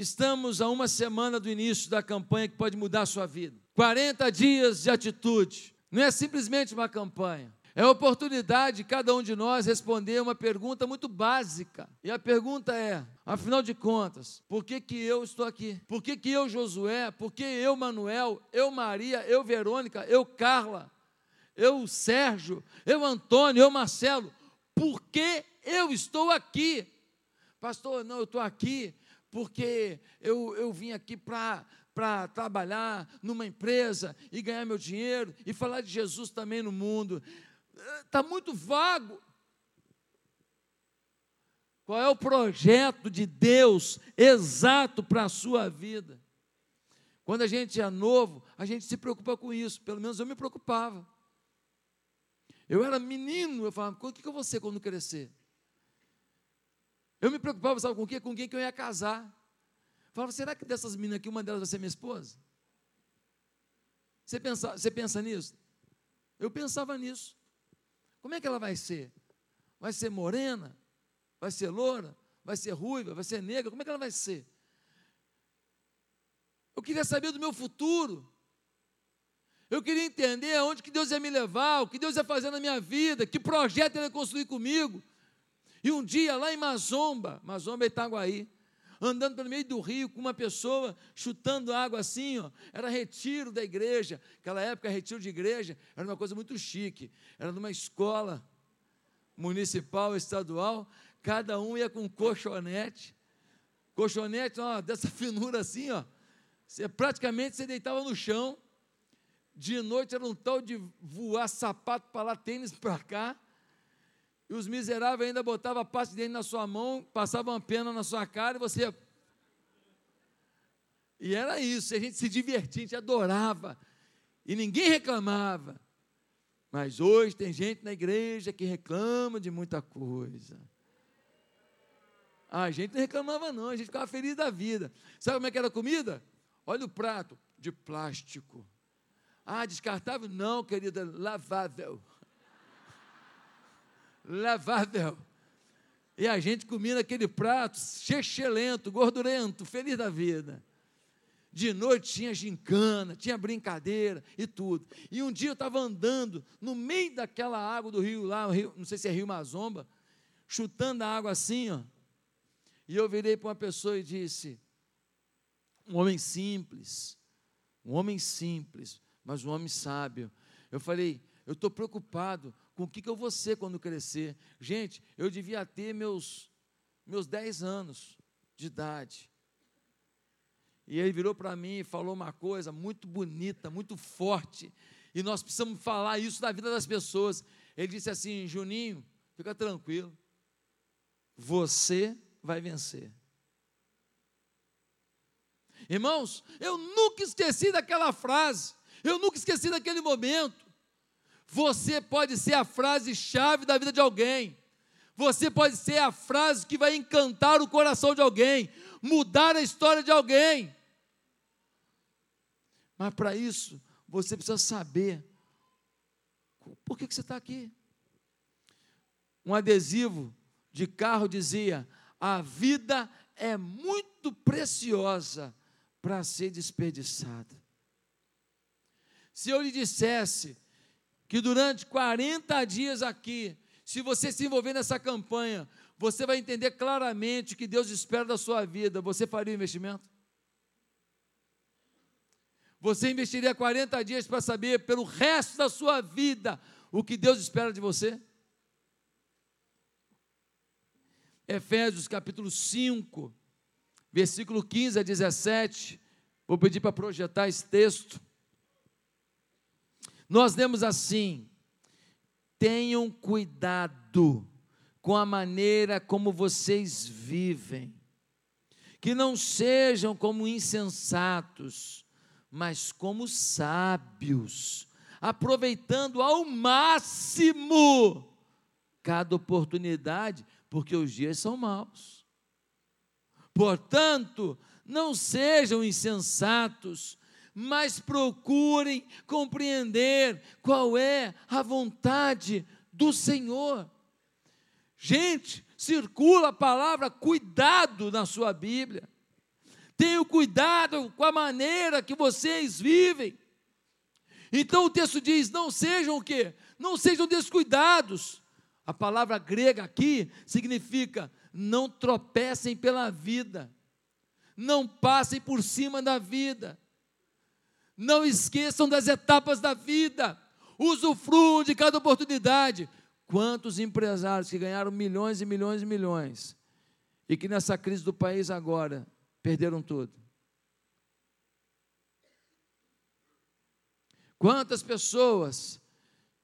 Estamos a uma semana do início da campanha que pode mudar a sua vida. 40 dias de atitude. Não é simplesmente uma campanha. É a oportunidade de cada um de nós responder uma pergunta muito básica. E a pergunta é: afinal de contas, por que, que eu estou aqui? Por que, que eu, Josué? Por que eu, Manuel? Eu, Maria? Eu, Verônica? Eu, Carla? Eu, Sérgio? Eu, Antônio? Eu, Marcelo? Por que eu estou aqui? Pastor, não, eu estou aqui porque eu, eu vim aqui para para trabalhar numa empresa e ganhar meu dinheiro e falar de Jesus também no mundo. Está muito vago. Qual é o projeto de Deus exato para a sua vida? Quando a gente é novo, a gente se preocupa com isso. Pelo menos eu me preocupava. Eu era menino, eu falava, o que eu vou ser quando crescer? Eu me preocupava, sabe com o quê? Com quem que eu ia casar. Falava, será que dessas meninas aqui, uma delas vai ser minha esposa? Você pensa, você pensa nisso? Eu pensava nisso. Como é que ela vai ser? Vai ser morena? Vai ser loura? Vai ser ruiva? Vai ser negra? Como é que ela vai ser? Eu queria saber do meu futuro. Eu queria entender aonde que Deus ia me levar, o que Deus ia fazer na minha vida, que projeto Ele ia construir comigo. E um dia, lá em Mazomba, Mazomba é Itaguaí, andando pelo meio do rio com uma pessoa chutando água assim, ó, era retiro da igreja. Aquela época, retiro de igreja era uma coisa muito chique. Era numa escola municipal, estadual, cada um ia com um colchonete. Colchonete, ó, dessa finura assim, ó. Você, praticamente você deitava no chão. De noite era um tal de voar sapato para lá, tênis para cá e os miseráveis ainda botavam a parte dele na sua mão, passavam uma pena na sua cara e você. E era isso, a gente se divertia, a gente adorava, e ninguém reclamava. Mas hoje tem gente na igreja que reclama de muita coisa. Ah, a gente não reclamava, não, a gente ficava feliz da vida. Sabe como é que era a comida? Olha o prato, de plástico. Ah, descartável? Não, querida, lavável lavável. E a gente comia naquele prato chechelento, gordurento, feliz da vida. De noite tinha gincana, tinha brincadeira e tudo. E um dia eu estava andando no meio daquela água do rio lá, rio, não sei se é Rio Mazomba, chutando a água assim, ó. E eu virei para uma pessoa e disse: um homem simples, um homem simples, mas um homem sábio. Eu falei: eu estou preocupado com o que, que eu vou ser quando crescer. Gente, eu devia ter meus, meus 10 anos de idade. E ele virou para mim e falou uma coisa muito bonita, muito forte. E nós precisamos falar isso na vida das pessoas. Ele disse assim: Juninho, fica tranquilo. Você vai vencer. Irmãos, eu nunca esqueci daquela frase. Eu nunca esqueci daquele momento. Você pode ser a frase-chave da vida de alguém. Você pode ser a frase que vai encantar o coração de alguém, mudar a história de alguém. Mas para isso, você precisa saber por que, que você está aqui. Um adesivo de carro dizia: a vida é muito preciosa para ser desperdiçada. Se eu lhe dissesse que durante 40 dias aqui, se você se envolver nessa campanha, você vai entender claramente o que Deus espera da sua vida. Você faria o investimento? Você investiria 40 dias para saber, pelo resto da sua vida, o que Deus espera de você? Efésios capítulo 5, versículo 15 a 17. Vou pedir para projetar esse texto. Nós lemos assim: tenham cuidado com a maneira como vocês vivem, que não sejam como insensatos, mas como sábios, aproveitando ao máximo cada oportunidade, porque os dias são maus. Portanto, não sejam insensatos, mas procurem compreender qual é a vontade do Senhor. Gente, circula a palavra cuidado na sua Bíblia. Tenham cuidado com a maneira que vocês vivem. Então o texto diz: não sejam o quê? Não sejam descuidados. A palavra grega aqui significa não tropecem pela vida, não passem por cima da vida, não esqueçam das etapas da vida, usufruam de cada oportunidade. Quantos empresários que ganharam milhões e milhões e milhões e que nessa crise do país agora perderam tudo? Quantas pessoas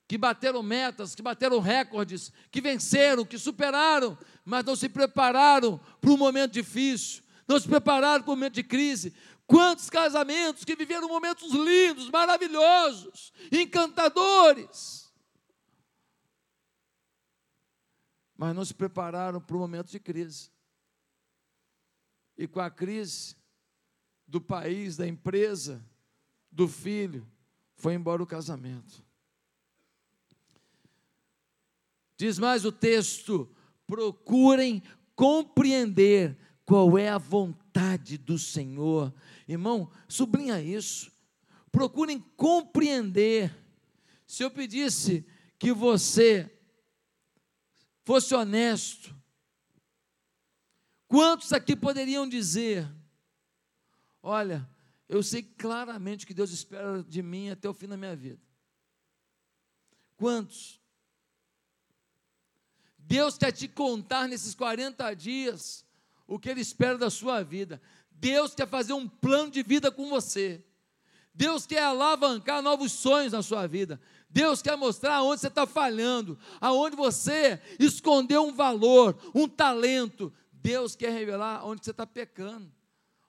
que bateram metas, que bateram recordes, que venceram, que superaram, mas não se prepararam para um momento difícil, não se prepararam para um momento de crise. Quantos casamentos que viveram momentos lindos, maravilhosos, encantadores, mas não se prepararam para o momento de crise. E com a crise do país, da empresa, do filho, foi embora o casamento. Diz mais o texto: procurem compreender qual é a vontade do Senhor. Irmão, sublinha isso. Procurem compreender. Se eu pedisse que você fosse honesto, quantos aqui poderiam dizer: Olha, eu sei claramente que Deus espera de mim até o fim da minha vida? Quantos? Deus quer te contar nesses 40 dias o que Ele espera da sua vida. Deus quer fazer um plano de vida com você. Deus quer alavancar novos sonhos na sua vida. Deus quer mostrar onde você está falhando, aonde você escondeu um valor, um talento. Deus quer revelar onde você está pecando,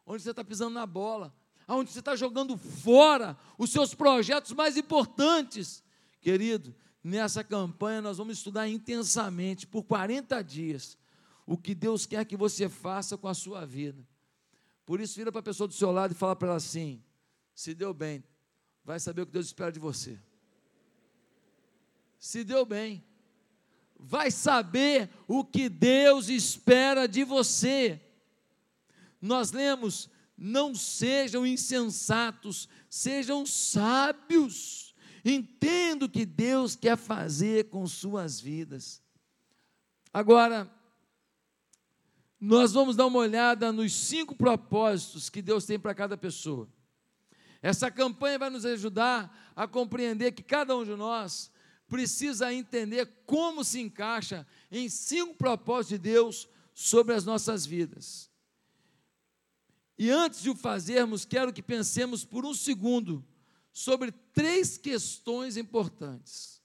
onde você está pisando na bola, aonde você está jogando fora os seus projetos mais importantes. Querido, Nessa campanha, nós vamos estudar intensamente, por 40 dias, o que Deus quer que você faça com a sua vida. Por isso, vira para a pessoa do seu lado e fala para ela assim: se deu bem, vai saber o que Deus espera de você. Se deu bem, vai saber o que Deus espera de você. Nós lemos: não sejam insensatos, sejam sábios. Entendo o que Deus quer fazer com suas vidas. Agora, nós vamos dar uma olhada nos cinco propósitos que Deus tem para cada pessoa. Essa campanha vai nos ajudar a compreender que cada um de nós precisa entender como se encaixa em cinco propósitos de Deus sobre as nossas vidas. E antes de o fazermos, quero que pensemos por um segundo sobre três questões importantes.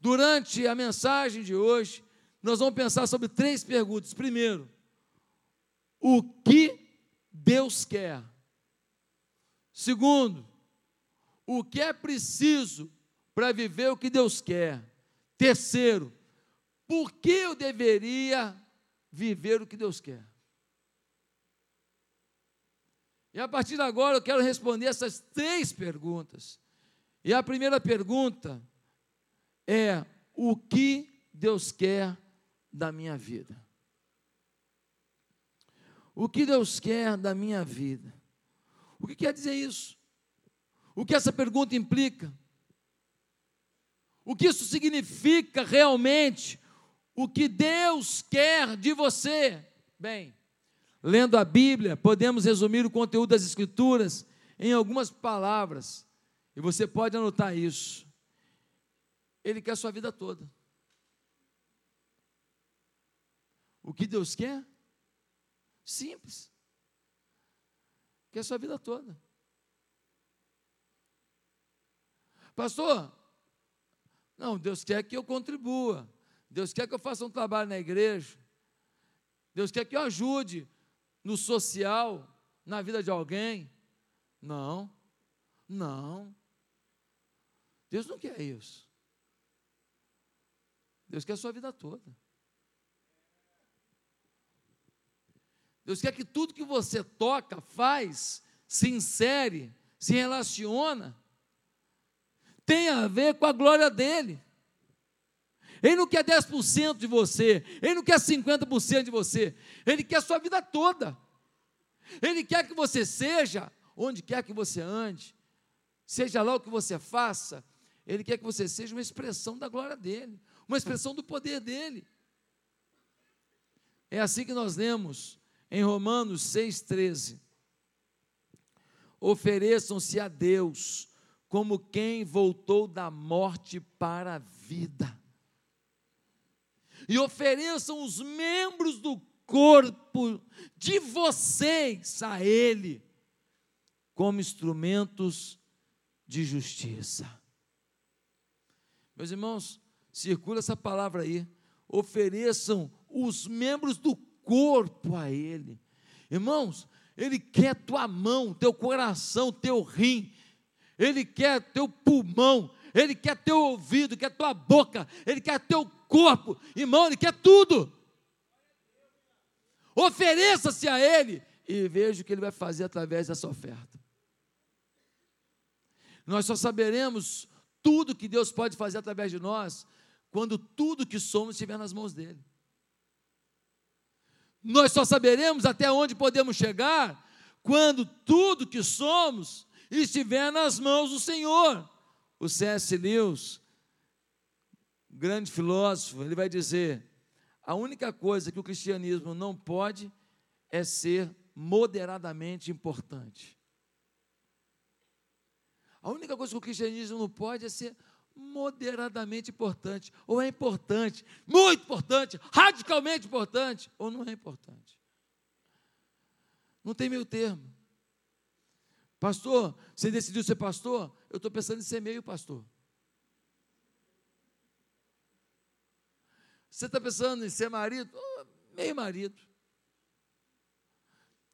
Durante a mensagem de hoje, nós vamos pensar sobre três perguntas. Primeiro, o que Deus quer? Segundo, o que é preciso para viver o que Deus quer? Terceiro, por que eu deveria viver o que Deus quer? E a partir de agora eu quero responder essas três perguntas. E a primeira pergunta é: o que Deus quer da minha vida? O que Deus quer da minha vida? O que quer dizer isso? O que essa pergunta implica? O que isso significa realmente? O que Deus quer de você? Bem, Lendo a Bíblia, podemos resumir o conteúdo das Escrituras em algumas palavras, e você pode anotar isso. Ele quer a sua vida toda. O que Deus quer? Simples. Quer a sua vida toda. Pastor, não, Deus quer que eu contribua. Deus quer que eu faça um trabalho na igreja. Deus quer que eu ajude no social, na vida de alguém. Não, não. Deus não quer isso. Deus quer a sua vida toda. Deus quer que tudo que você toca, faz, se insere, se relaciona, tenha a ver com a glória dele. Ele não quer 10% de você, ele não quer 50% de você, ele quer a sua vida toda. Ele quer que você seja onde quer que você ande, seja lá o que você faça, Ele quer que você seja uma expressão da glória dele, uma expressão do poder dele. É assim que nós lemos em Romanos 6,13. Ofereçam-se a Deus como quem voltou da morte para a vida. E ofereçam os membros do corpo de vocês a Ele, como instrumentos de justiça. Meus irmãos, circula essa palavra aí. Ofereçam os membros do corpo a Ele. Irmãos, Ele quer tua mão, teu coração, teu rim, Ele quer teu pulmão, Ele quer teu ouvido, quer tua boca, Ele quer teu corpo, irmão, Ele quer tudo. Ofereça-se a Ele e veja o que Ele vai fazer através dessa oferta. Nós só saberemos tudo que Deus pode fazer através de nós quando tudo que somos estiver nas mãos dEle. Nós só saberemos até onde podemos chegar quando tudo que somos estiver nas mãos do Senhor. O C.S. Lewis, grande filósofo, ele vai dizer: a única coisa que o cristianismo não pode é ser moderadamente importante. A única coisa que o cristianismo não pode é ser moderadamente importante, ou é importante, muito importante, radicalmente importante, ou não é importante. Não tem meio termo. Pastor, você decidiu ser pastor? Eu estou pensando em ser meio pastor. Você está pensando em ser marido? Oh, meio marido.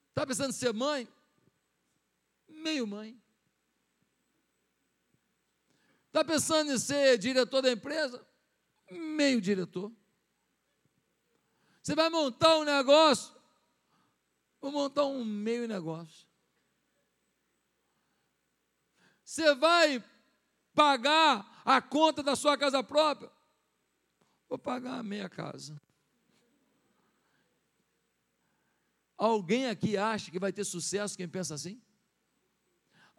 Está pensando em ser mãe? Meio mãe. Está pensando em ser diretor da empresa? Meio diretor. Você vai montar um negócio? Vou montar um meio negócio. Você vai pagar a conta da sua casa própria? Vou pagar a meia casa. Alguém aqui acha que vai ter sucesso quem pensa assim?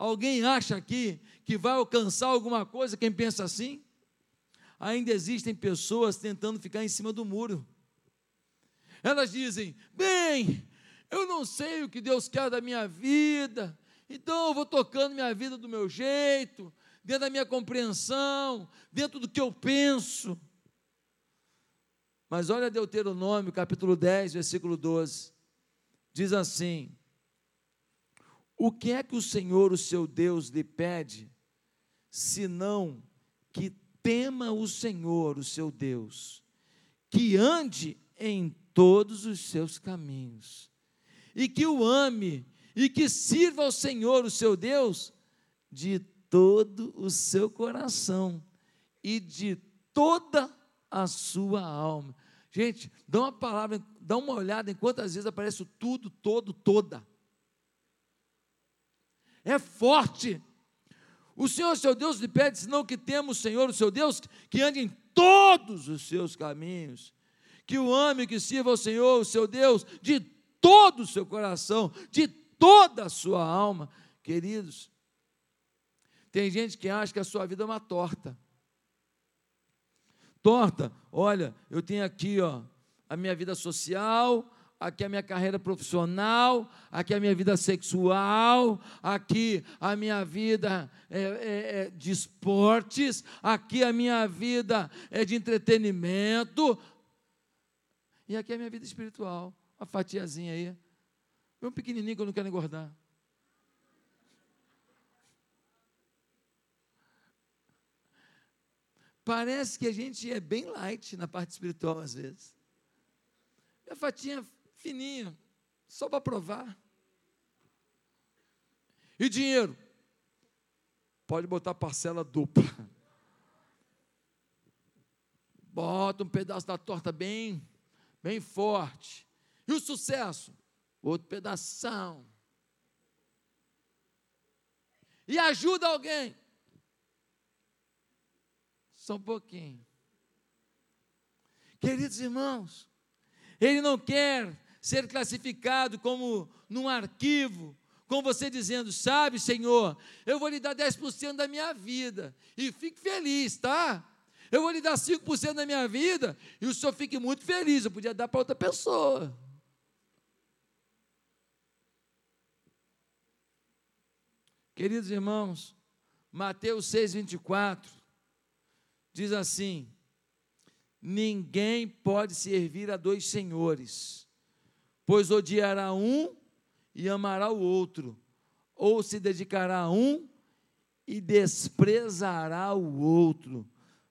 Alguém acha aqui que vai alcançar alguma coisa quem pensa assim? Ainda existem pessoas tentando ficar em cima do muro. Elas dizem: bem, eu não sei o que Deus quer da minha vida, então eu vou tocando minha vida do meu jeito, dentro da minha compreensão, dentro do que eu penso. Mas olha Deuteronômio, capítulo 10, versículo 12. Diz assim: o que é que o Senhor, o seu Deus, lhe pede, senão que tema o Senhor, o seu Deus, que ande em todos os seus caminhos, e que o ame, e que sirva ao Senhor, o seu Deus, de todo o seu coração e de toda a sua alma. Gente, dá uma palavra, dá uma olhada em quantas vezes aparece o tudo, todo, toda é forte. O Senhor, seu Deus, lhe pede, senão que temos Senhor, o seu Deus, que ande em todos os seus caminhos, que o ame, que sirva ao Senhor, o seu Deus, de todo o seu coração, de toda a sua alma. Queridos, tem gente que acha que a sua vida é uma torta. Torta, olha, eu tenho aqui, ó, a minha vida social, aqui a minha carreira profissional, aqui a minha vida sexual, aqui a minha vida é, é, é de esportes, aqui a minha vida é de entretenimento, e aqui a minha vida espiritual, uma fatiazinha aí, um pequenininho que eu não quero engordar. Parece que a gente é bem light na parte espiritual às vezes. A fatinha fininho, só para provar. E dinheiro? Pode botar parcela dupla. Bota um pedaço da torta bem, bem forte. E o sucesso? Outro pedação. E ajuda alguém? Só um pouquinho. Queridos irmãos, Ele não quer ser classificado como num arquivo, com você dizendo: Sabe, Senhor, eu vou lhe dar 10% da minha vida, e fique feliz, tá? Eu vou lhe dar 5% da minha vida, e o senhor fique muito feliz. Eu podia dar para outra pessoa. Queridos irmãos, Mateus 6, 24, diz assim: Ninguém pode servir a dois senhores, pois odiará um e amará o outro, ou se dedicará a um e desprezará o outro.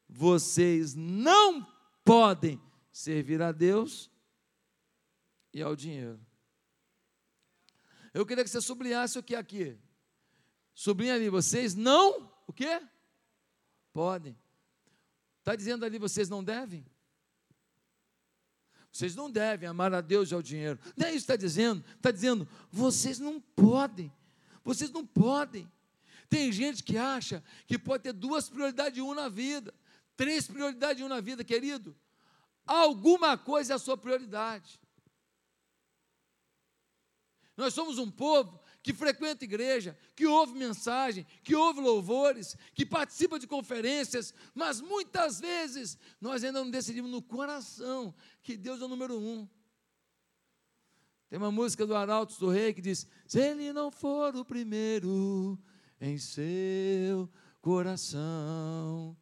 Vocês não podem servir a Deus e ao dinheiro. Eu queria que você sublinhasse o que é aqui. Sublinha ali, vocês não, o quê? Podem. Está dizendo ali, vocês não devem? Vocês não devem amar a Deus e ao dinheiro. Não é isso que está dizendo. Está dizendo, vocês não podem. Vocês não podem. Tem gente que acha que pode ter duas prioridades um na vida, três prioridades um na vida, querido. Alguma coisa é a sua prioridade. Nós somos um povo que frequenta igreja, que ouve mensagem, que ouve louvores, que participa de conferências, mas muitas vezes nós ainda não decidimos no coração que Deus é o número um. Tem uma música do Arautos do Rei que diz: Se ele não for o primeiro em seu coração,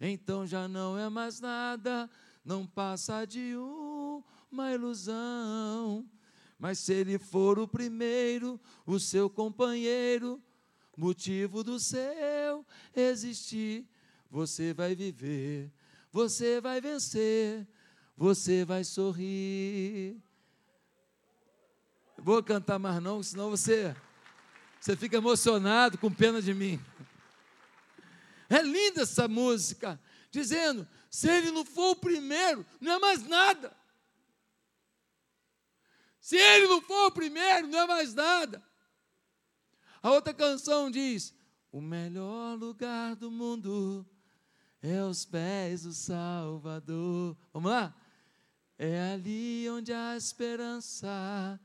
então já não é mais nada, não passa de uma ilusão. Mas se ele for o primeiro, o seu companheiro, motivo do seu existir, você vai viver, você vai vencer, você vai sorrir. Vou cantar mais não, senão você você fica emocionado com pena de mim. É linda essa música, dizendo: se ele não for o primeiro, não é mais nada. Se ele não for o primeiro, não é mais nada. A outra canção diz: O melhor lugar do mundo é aos pés do Salvador. Vamos lá? É ali onde a esperança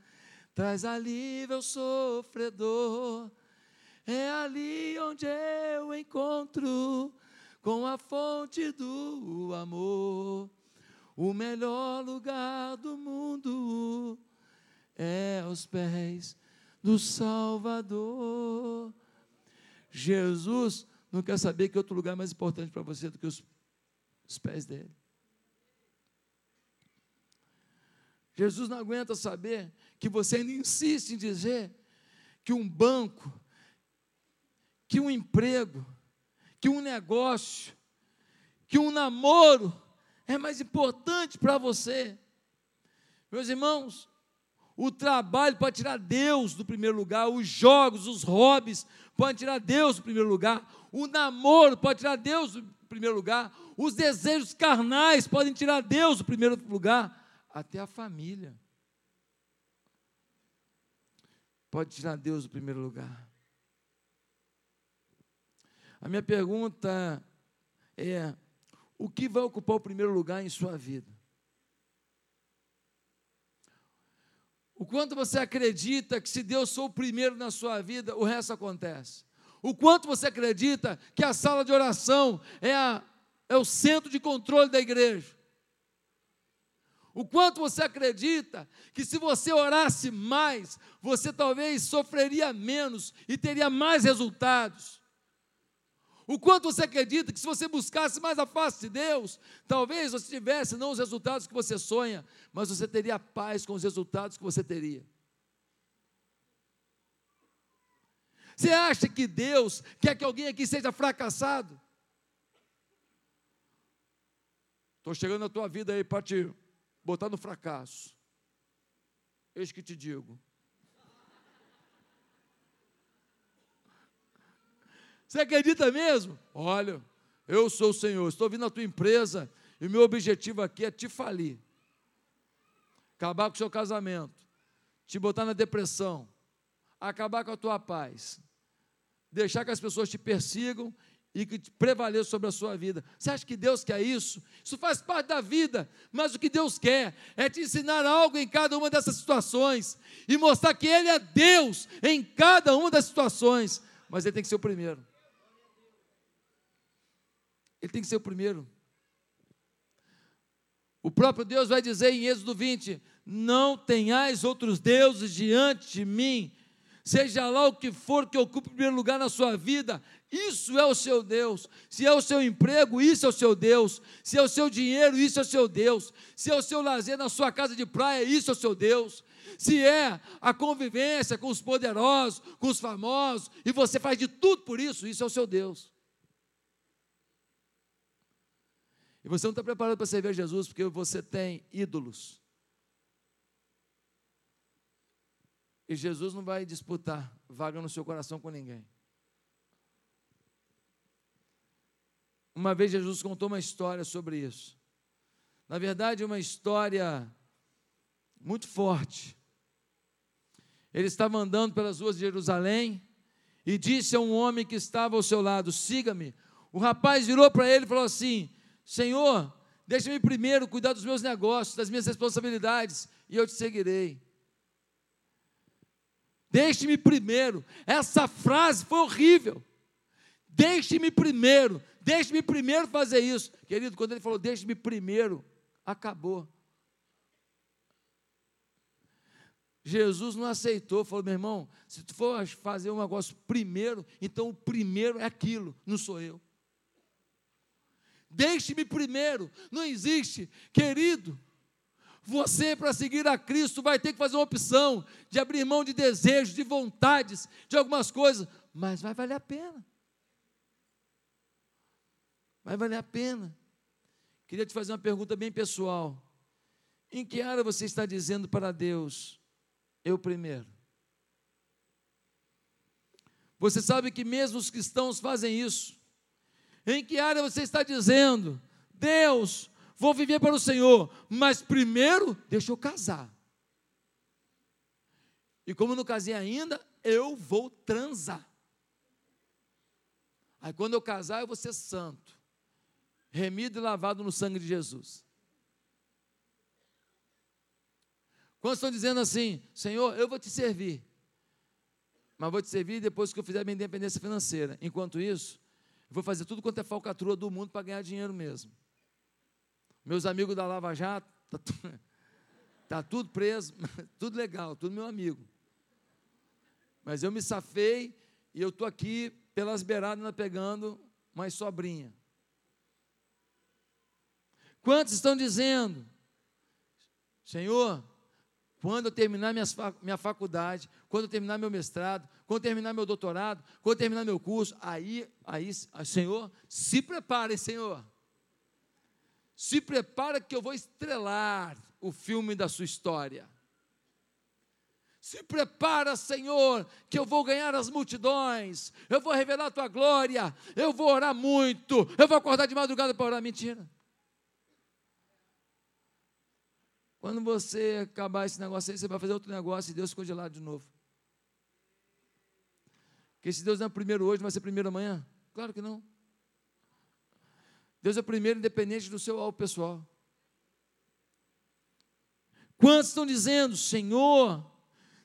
traz alívio ao sofredor. É ali onde eu encontro com a fonte do amor. O melhor lugar do mundo é aos pés do Salvador. Jesus não quer saber que outro lugar é mais importante para você do que os, os pés dele. Jesus não aguenta saber que você ainda insiste em dizer que um banco, que um emprego, que um negócio, que um namoro é mais importante para você. Meus irmãos, o trabalho pode tirar Deus do primeiro lugar, os jogos, os hobbies podem tirar Deus do primeiro lugar, o namoro pode tirar Deus do primeiro lugar, os desejos carnais podem tirar Deus do primeiro lugar, até a família pode tirar Deus do primeiro lugar. A minha pergunta é: o que vai ocupar o primeiro lugar em sua vida? O quanto você acredita que se Deus for o primeiro na sua vida, o resto acontece. O quanto você acredita que a sala de oração é, a, é o centro de controle da igreja. O quanto você acredita que se você orasse mais, você talvez sofreria menos e teria mais resultados. O quanto você acredita que se você buscasse mais a face de Deus, talvez você tivesse não os resultados que você sonha, mas você teria paz com os resultados que você teria. Você acha que Deus quer que alguém aqui seja fracassado? Estou chegando na tua vida aí para te botar no fracasso. Eis que te digo: Você acredita mesmo? Olha, eu sou o Senhor, estou vindo na tua empresa e o meu objetivo aqui é te falir, acabar com o seu casamento, te botar na depressão, acabar com a tua paz, deixar que as pessoas te persigam e que prevaleça sobre a sua vida. Você acha que Deus quer isso? Isso faz parte da vida, mas o que Deus quer é te ensinar algo em cada uma dessas situações e mostrar que Ele é Deus em cada uma das situações, mas Ele tem que ser o primeiro. Ele tem que ser o primeiro. O próprio Deus vai dizer em Êxodo 20: Não tenhais outros deuses diante de mim, seja lá o que for que ocupe o primeiro lugar na sua vida, isso é o seu Deus. Se é o seu emprego, isso é o seu Deus. Se é o seu dinheiro, isso é o seu Deus. Se é o seu lazer na sua casa de praia, isso é o seu Deus. Se é a convivência com os poderosos, com os famosos, e você faz de tudo por isso, isso é o seu Deus. E você não está preparado para servir a Jesus porque você tem ídolos. E Jesus não vai disputar vaga no seu coração com ninguém. Uma vez Jesus contou uma história sobre isso. Na verdade, uma história muito forte. Ele estava andando pelas ruas de Jerusalém e disse a um homem que estava ao seu lado: Siga-me. O rapaz virou para ele e falou assim: Senhor, deixa-me primeiro cuidar dos meus negócios, das minhas responsabilidades, e eu te seguirei. Deixe-me primeiro. Essa frase foi horrível. Deixe-me primeiro. Deixe-me primeiro fazer isso. Querido, quando ele falou, deixe-me primeiro, acabou. Jesus não aceitou, falou, meu irmão, se tu for fazer um negócio primeiro, então o primeiro é aquilo, não sou eu. Deixe-me primeiro, não existe, querido. Você, para seguir a Cristo, vai ter que fazer uma opção de abrir mão de desejos, de vontades, de algumas coisas, mas vai valer a pena vai valer a pena. Queria te fazer uma pergunta bem pessoal. Em que área você está dizendo para Deus, eu primeiro? Você sabe que mesmo os cristãos fazem isso. Em que área você está dizendo, Deus, vou viver para o Senhor, mas primeiro deixa eu casar. E como não casei ainda, eu vou transar. Aí quando eu casar, eu vou ser santo remido e lavado no sangue de Jesus. Quando estão dizendo assim, Senhor, eu vou te servir, mas vou te servir depois que eu fizer minha independência financeira. Enquanto isso, vou fazer tudo quanto é falcatrua do mundo para ganhar dinheiro mesmo. Meus amigos da Lava Jato, tá, tudo, tá tudo preso, tudo legal, tudo meu amigo. Mas eu me safei e eu estou aqui pelas beiradas pegando uma sobrinha. Quantos estão dizendo, Senhor, quando eu terminar minha faculdade, quando eu terminar meu mestrado, quando eu terminar meu doutorado, quando eu terminar meu curso, aí, aí, Senhor, se prepare, Senhor. Se prepara que eu vou estrelar o filme da sua história. Se prepara, Senhor, que eu vou ganhar as multidões, eu vou revelar a tua glória, eu vou orar muito, eu vou acordar de madrugada para orar. Mentira. Quando você acabar esse negócio aí, você vai fazer outro negócio e Deus ficou de lado de novo. Porque se Deus não é primeiro hoje, vai ser primeiro amanhã? Claro que não. Deus é primeiro independente do seu alvo pessoal. Quantos estão dizendo, Senhor,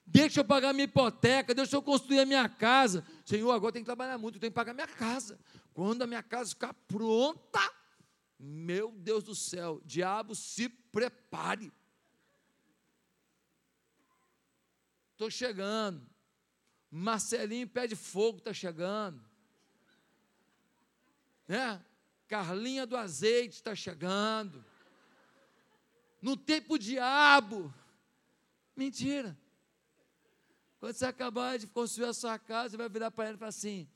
deixa eu pagar minha hipoteca, deixa eu construir a minha casa. Senhor, agora tem que trabalhar muito, tem que pagar minha casa. Quando a minha casa ficar pronta, meu Deus do céu, diabo, se prepare. Estou chegando. Marcelinho Pé de Fogo está chegando. Né? Carlinha do Azeite está chegando. No tempo diabo. Mentira. Quando você acabar de construir a sua casa, você vai virar para ele e falar assim: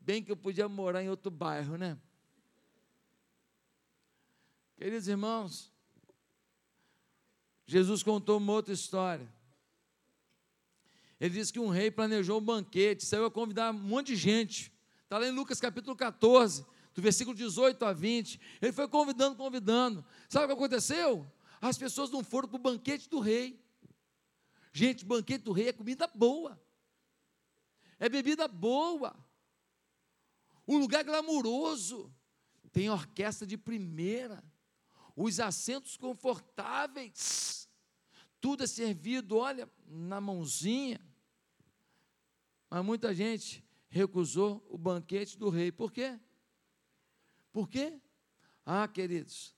bem que eu podia morar em outro bairro, né? Queridos irmãos, Jesus contou uma outra história. Ele disse que um rei planejou um banquete, saiu a convidar um monte de gente. Está lá em Lucas capítulo 14, do versículo 18 a 20. Ele foi convidando, convidando. Sabe o que aconteceu? As pessoas não foram para o banquete do rei. Gente, banquete do rei é comida boa, é bebida boa. O lugar glamuroso. Tem orquestra de primeira. Os assentos confortáveis. Tudo é servido, olha, na mãozinha. Mas muita gente recusou o banquete do rei. Por quê? Por quê? Ah, queridos,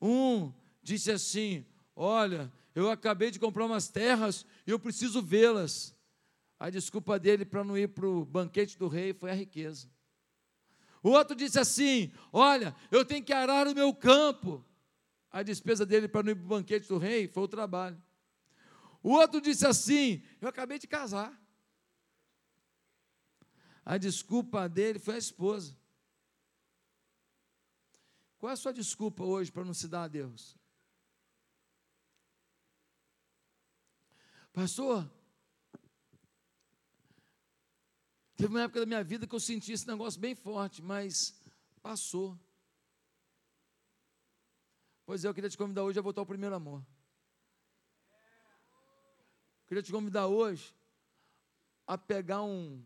um disse assim: Olha, eu acabei de comprar umas terras e eu preciso vê-las. A desculpa dele para não ir para o banquete do rei foi a riqueza. O outro disse assim: Olha, eu tenho que arar o meu campo. A despesa dele para não ir para o banquete do rei foi o trabalho. O outro disse assim: Eu acabei de casar. A desculpa dele foi a esposa. Qual é a sua desculpa hoje para não se dar a Deus? Pastor, teve uma época da minha vida que eu senti esse negócio bem forte, mas passou. Pois é, eu queria te convidar hoje a voltar ao primeiro amor. Eu queria te convidar hoje a pegar um,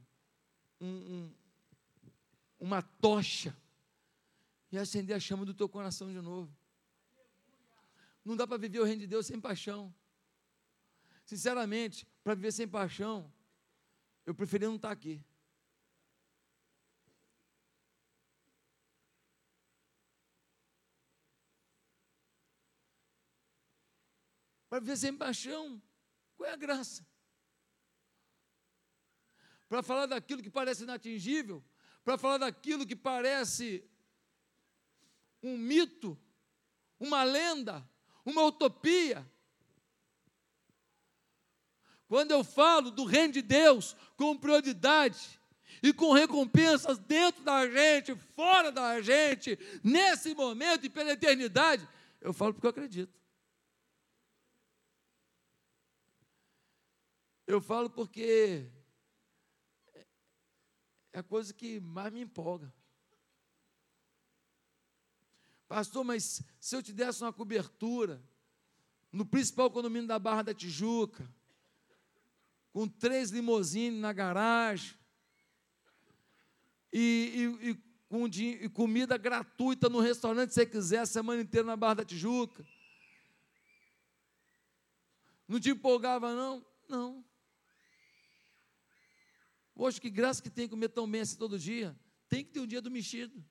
um, um, uma tocha e acender a chama do teu coração de novo. Não dá para viver o reino de Deus sem paixão. Sinceramente, para viver sem paixão, eu preferia não estar aqui. Para viver sem paixão, qual é a graça? Para falar daquilo que parece inatingível, para falar daquilo que parece um mito, uma lenda, uma utopia. Quando eu falo do reino de Deus com prioridade e com recompensas dentro da gente, fora da gente, nesse momento e pela eternidade, eu falo porque eu acredito. Eu falo porque é a coisa que mais me empolga. Pastor, mas se eu te desse uma cobertura no principal condomínio da Barra da Tijuca, com três limousines na garagem, e, e, e com e comida gratuita no restaurante, se você quiser, a semana inteira na Barra da Tijuca. Não te empolgava, não? Não. Hoje, que graça que tem comer tão bem assim todo dia. Tem que ter um dia do mexido.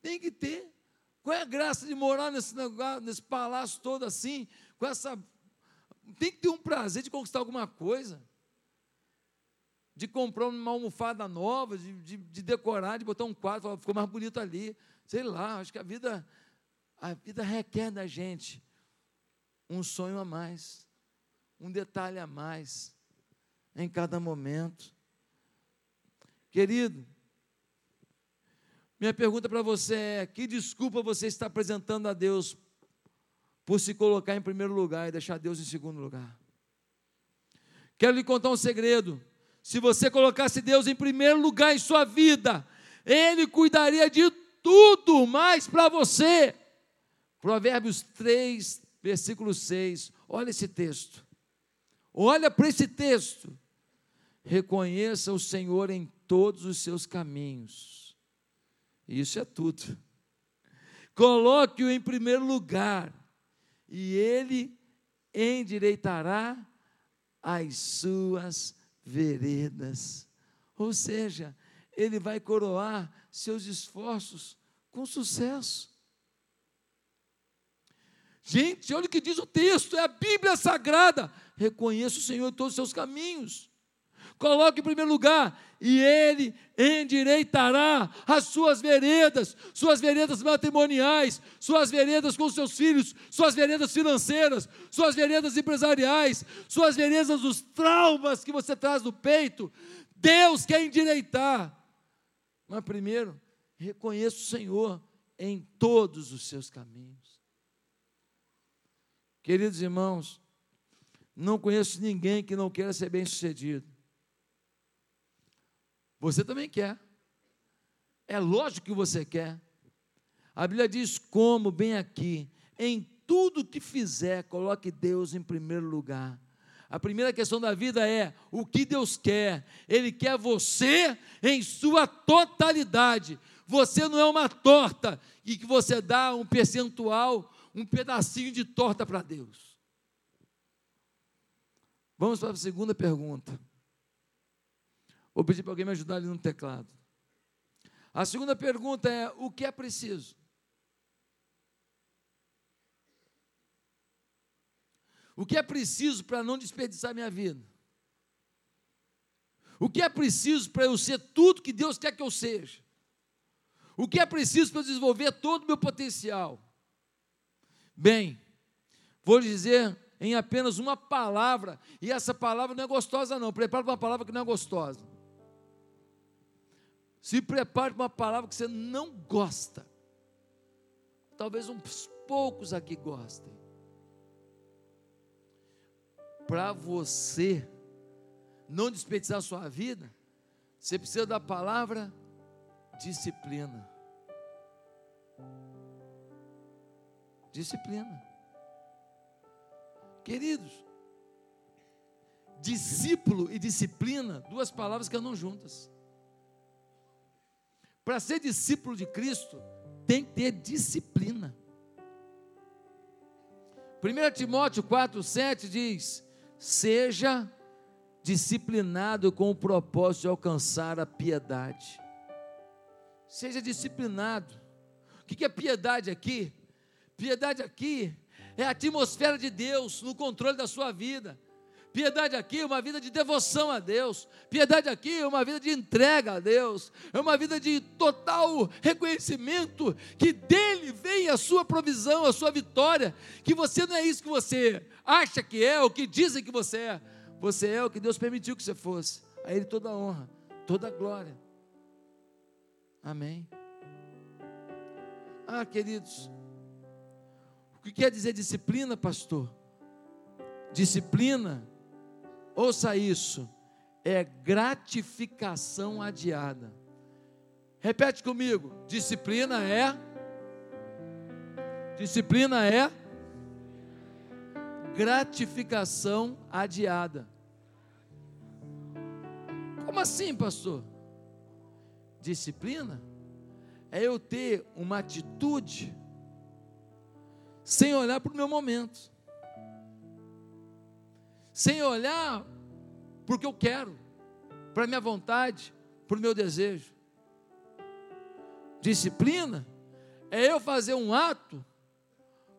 Tem que ter. Qual é a graça de morar nesse, negócio, nesse palácio todo assim, com essa. Tem que ter um prazer de conquistar alguma coisa. De comprar uma almofada nova, de, de, de decorar, de botar um quadro, ficou mais bonito ali. Sei lá, acho que a vida, a vida requer da gente um sonho a mais um detalhe a mais em cada momento. Querido, minha pergunta para você é: que desculpa você está apresentando a Deus por se colocar em primeiro lugar e deixar Deus em segundo lugar? Quero lhe contar um segredo. Se você colocasse Deus em primeiro lugar em sua vida, Ele cuidaria de tudo mais para você. Provérbios 3, versículo 6. Olha esse texto. Olha para esse texto. Reconheça o Senhor em todos os seus caminhos. Isso é tudo. Coloque-o em primeiro lugar, e ele endireitará as suas veredas. Ou seja, ele vai coroar seus esforços com sucesso. Gente, olha o que diz o texto, é a Bíblia Sagrada. Reconheça o Senhor em todos os seus caminhos. Coloque em primeiro lugar, e Ele endireitará as suas veredas, suas veredas matrimoniais, suas veredas com seus filhos, suas veredas financeiras, suas veredas empresariais, suas veredas dos traumas que você traz no peito. Deus quer endireitar. Mas primeiro, reconheça o Senhor em todos os seus caminhos. Queridos irmãos, não conheço ninguém que não queira ser bem-sucedido. Você também quer. É lógico que você quer. A Bíblia diz como, bem aqui, em tudo que fizer, coloque Deus em primeiro lugar. A primeira questão da vida é o que Deus quer. Ele quer você em sua totalidade. Você não é uma torta e que você dá um percentual, um pedacinho de torta para Deus. Vamos para a segunda pergunta. Vou pedir para alguém me ajudar ali no teclado. A segunda pergunta é: o que é preciso? O que é preciso para não desperdiçar minha vida? O que é preciso para eu ser tudo que Deus quer que eu seja? O que é preciso para eu desenvolver todo o meu potencial? Bem, vou dizer em apenas uma palavra, e essa palavra não é gostosa, não. Prepare para uma palavra que não é gostosa. Se prepare para uma palavra que você não gosta. Talvez uns poucos aqui gostem. Para você não desperdiçar a sua vida, você precisa da palavra disciplina. Disciplina. Queridos, discípulo e disciplina, duas palavras que andam juntas. Para ser discípulo de Cristo, tem que ter disciplina. 1 Timóteo 4, 7 diz: Seja disciplinado com o propósito de alcançar a piedade. Seja disciplinado. O que é piedade aqui? Piedade aqui é a atmosfera de Deus no controle da sua vida. Piedade aqui é uma vida de devoção a Deus. Piedade aqui é uma vida de entrega a Deus. É uma vida de total reconhecimento que dele vem a sua provisão, a sua vitória. Que você não é isso que você acha que é, ou que dizem que você é. Você é o que Deus permitiu que você fosse. A Ele toda a honra, toda a glória. Amém. Ah, queridos, o que quer dizer disciplina, pastor? Disciplina Ouça isso, é gratificação adiada. Repete comigo: disciplina é. Disciplina é gratificação adiada. Como assim, pastor? Disciplina é eu ter uma atitude sem olhar para o meu momento sem olhar para o que eu quero, para a minha vontade, para o meu desejo. Disciplina é eu fazer um ato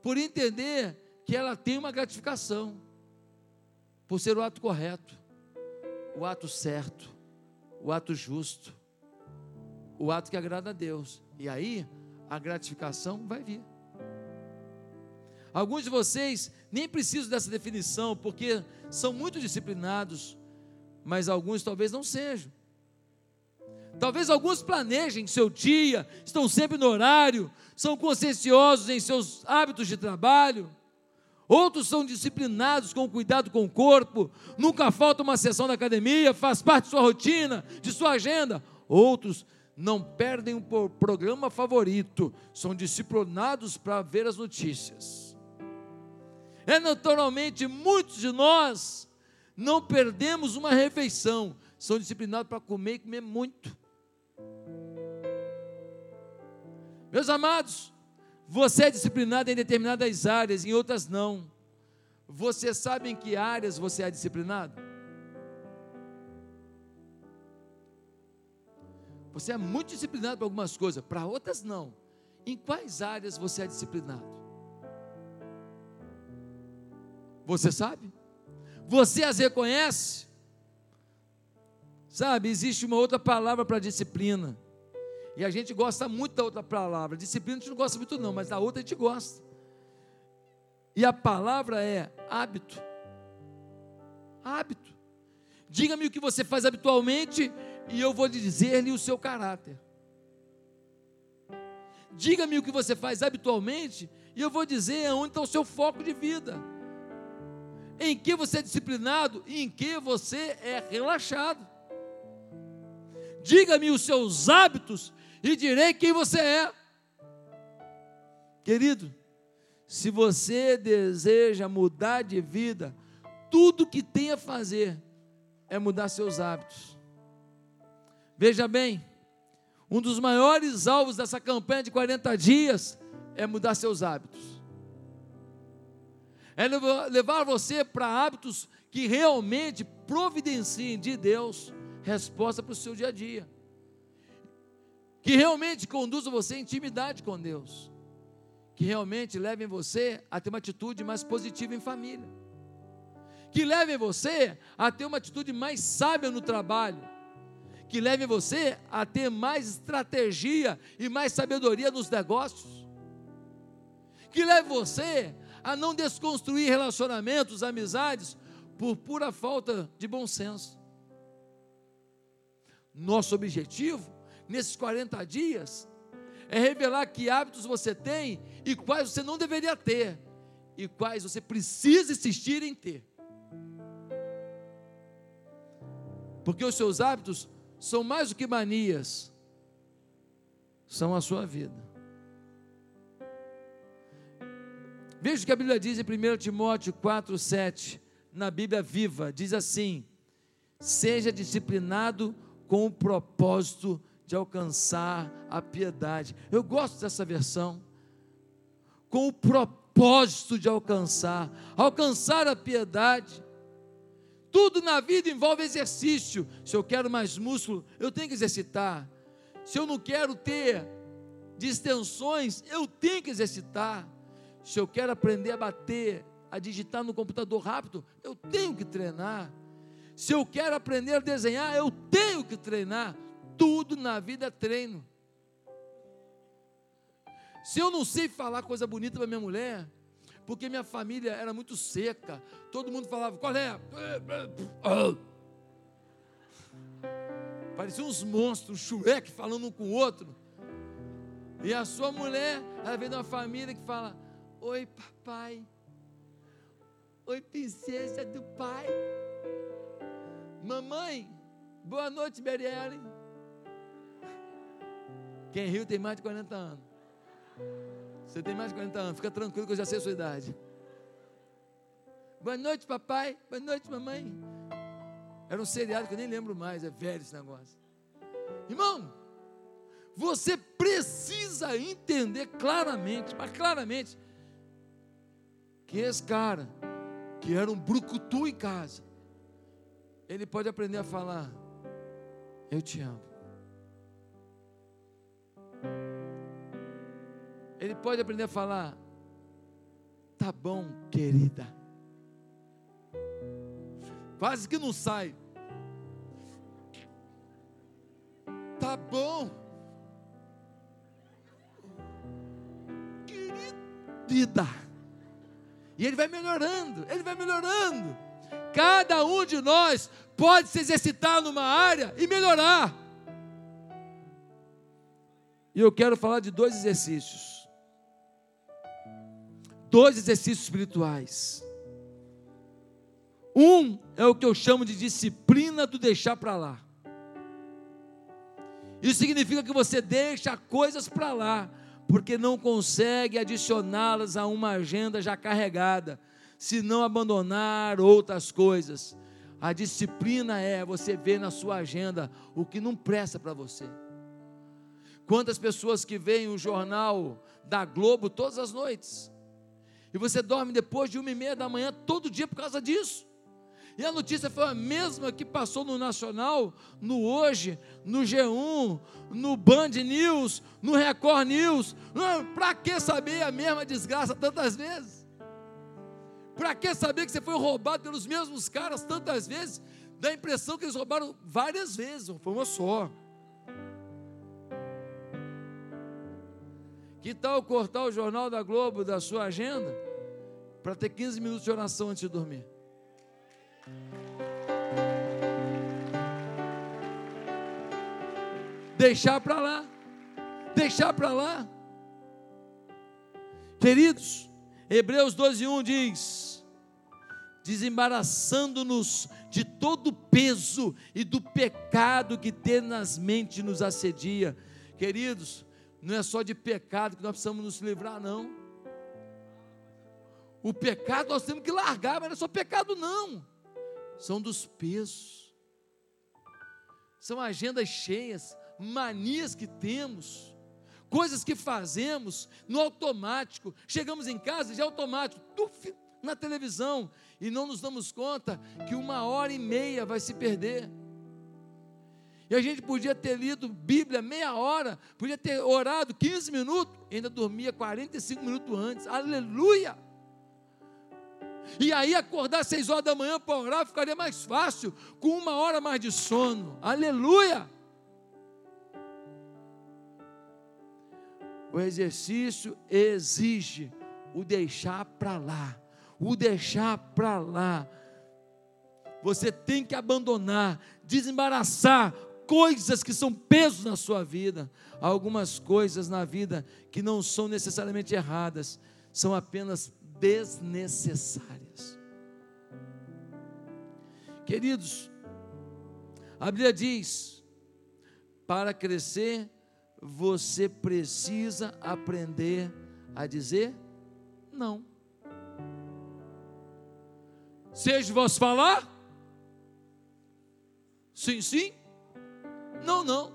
por entender que ela tem uma gratificação, por ser o ato correto, o ato certo, o ato justo, o ato que agrada a Deus. E aí a gratificação vai vir. Alguns de vocês nem precisam dessa definição, porque são muito disciplinados, mas alguns talvez não sejam. Talvez alguns planejem seu dia, estão sempre no horário, são conscienciosos em seus hábitos de trabalho. Outros são disciplinados com cuidado com o corpo, nunca falta uma sessão da academia, faz parte de sua rotina, de sua agenda. Outros não perdem um programa favorito, são disciplinados para ver as notícias. É naturalmente muitos de nós não perdemos uma refeição, são disciplinados para comer e comer muito. Meus amados, você é disciplinado em determinadas áreas, em outras não. Você sabe em que áreas você é disciplinado? Você é muito disciplinado para algumas coisas, para outras não. Em quais áreas você é disciplinado? Você sabe? Você as reconhece? Sabe, existe uma outra palavra para disciplina. E a gente gosta muito da outra palavra. Disciplina a gente não gosta muito, não, mas da outra a gente gosta. E a palavra é hábito. Hábito. Diga-me o que você faz habitualmente e eu vou dizer-lhe o seu caráter. Diga-me o que você faz habitualmente e eu vou dizer onde está o seu foco de vida em que você é disciplinado e em que você é relaxado. Diga-me os seus hábitos e direi quem você é. Querido, se você deseja mudar de vida, tudo que tem a fazer é mudar seus hábitos. Veja bem, um dos maiores alvos dessa campanha de 40 dias é mudar seus hábitos. É levar você para hábitos que realmente providenciem de Deus resposta para o seu dia a dia. Que realmente conduzam você em intimidade com Deus. Que realmente levem você a ter uma atitude mais positiva em família. Que levem você a ter uma atitude mais sábia no trabalho. Que levem você a ter mais estratégia e mais sabedoria nos negócios. Que leve você a não desconstruir relacionamentos, amizades, por pura falta de bom senso. Nosso objetivo, nesses 40 dias, é revelar que hábitos você tem e quais você não deveria ter, e quais você precisa insistir em ter. Porque os seus hábitos são mais do que manias, são a sua vida. Veja o que a Bíblia diz em 1 Timóteo 4, 7, na Bíblia viva, diz assim: seja disciplinado com o propósito de alcançar a piedade. Eu gosto dessa versão. Com o propósito de alcançar, alcançar a piedade. Tudo na vida envolve exercício. Se eu quero mais músculo, eu tenho que exercitar. Se eu não quero ter distensões, eu tenho que exercitar. Se eu quero aprender a bater, a digitar no computador rápido, eu tenho que treinar. Se eu quero aprender a desenhar, eu tenho que treinar. Tudo na vida é treino. Se eu não sei falar coisa bonita para minha mulher, porque minha família era muito seca, todo mundo falava, qual é? Parecia uns monstros, um Shrek falando um com o outro. E a sua mulher, ela vem de uma família que fala: Oi, papai. Oi, princesa do pai. Mamãe, boa noite, Marielle. Quem riu tem mais de 40 anos. Você tem mais de 40 anos, fica tranquilo que eu já sei a sua idade. Boa noite, papai. Boa noite, mamãe. Era um seriado que eu nem lembro mais, é velho esse negócio. Irmão, você precisa entender claramente, mas claramente, que esse cara, que era um brucutu em casa, ele pode aprender a falar: Eu te amo. Ele pode aprender a falar: Tá bom, querida. Quase que não sai. Tá bom. Querida. E ele vai melhorando, ele vai melhorando. Cada um de nós pode se exercitar numa área e melhorar. E eu quero falar de dois exercícios. Dois exercícios espirituais. Um é o que eu chamo de disciplina do deixar para lá. Isso significa que você deixa coisas para lá, porque não consegue adicioná-las a uma agenda já carregada se não abandonar outras coisas. A disciplina é você ver na sua agenda o que não presta para você. Quantas pessoas que veem o jornal da Globo todas as noites, e você dorme depois de uma e meia da manhã todo dia por causa disso. E a notícia foi a mesma que passou no Nacional, no Hoje, no G1, no Band News, no Record News. Para que saber a mesma desgraça tantas vezes? Para que saber que você foi roubado pelos mesmos caras tantas vezes? Dá a impressão que eles roubaram várias vezes, não foi uma só. Que tal cortar o jornal da Globo da sua agenda para ter 15 minutos de oração antes de dormir? Deixar para lá. Deixar para lá. Queridos, Hebreus 12:1 diz: desembaraçando-nos de todo o peso e do pecado que tenazmente nos assedia. Queridos, não é só de pecado que nós precisamos nos livrar, não. O pecado nós temos que largar, mas não é só pecado, não. São dos pesos. São agendas cheias, manias que temos, coisas que fazemos no automático. Chegamos em casa já automático, tuf, na televisão, e não nos damos conta que uma hora e meia vai se perder. E a gente podia ter lido Bíblia meia hora, podia ter orado 15 minutos, ainda dormia 45 minutos antes. Aleluia! E aí acordar seis horas da manhã para orar ficaria mais fácil, com uma hora mais de sono. Aleluia! O exercício exige o deixar para lá, o deixar para lá. Você tem que abandonar, desembaraçar coisas que são pesos na sua vida. algumas coisas na vida que não são necessariamente erradas, são apenas desnecessárias. Queridos, a Bíblia diz: para crescer, você precisa aprender a dizer não. Seja vos falar? Sim, sim. Não, não.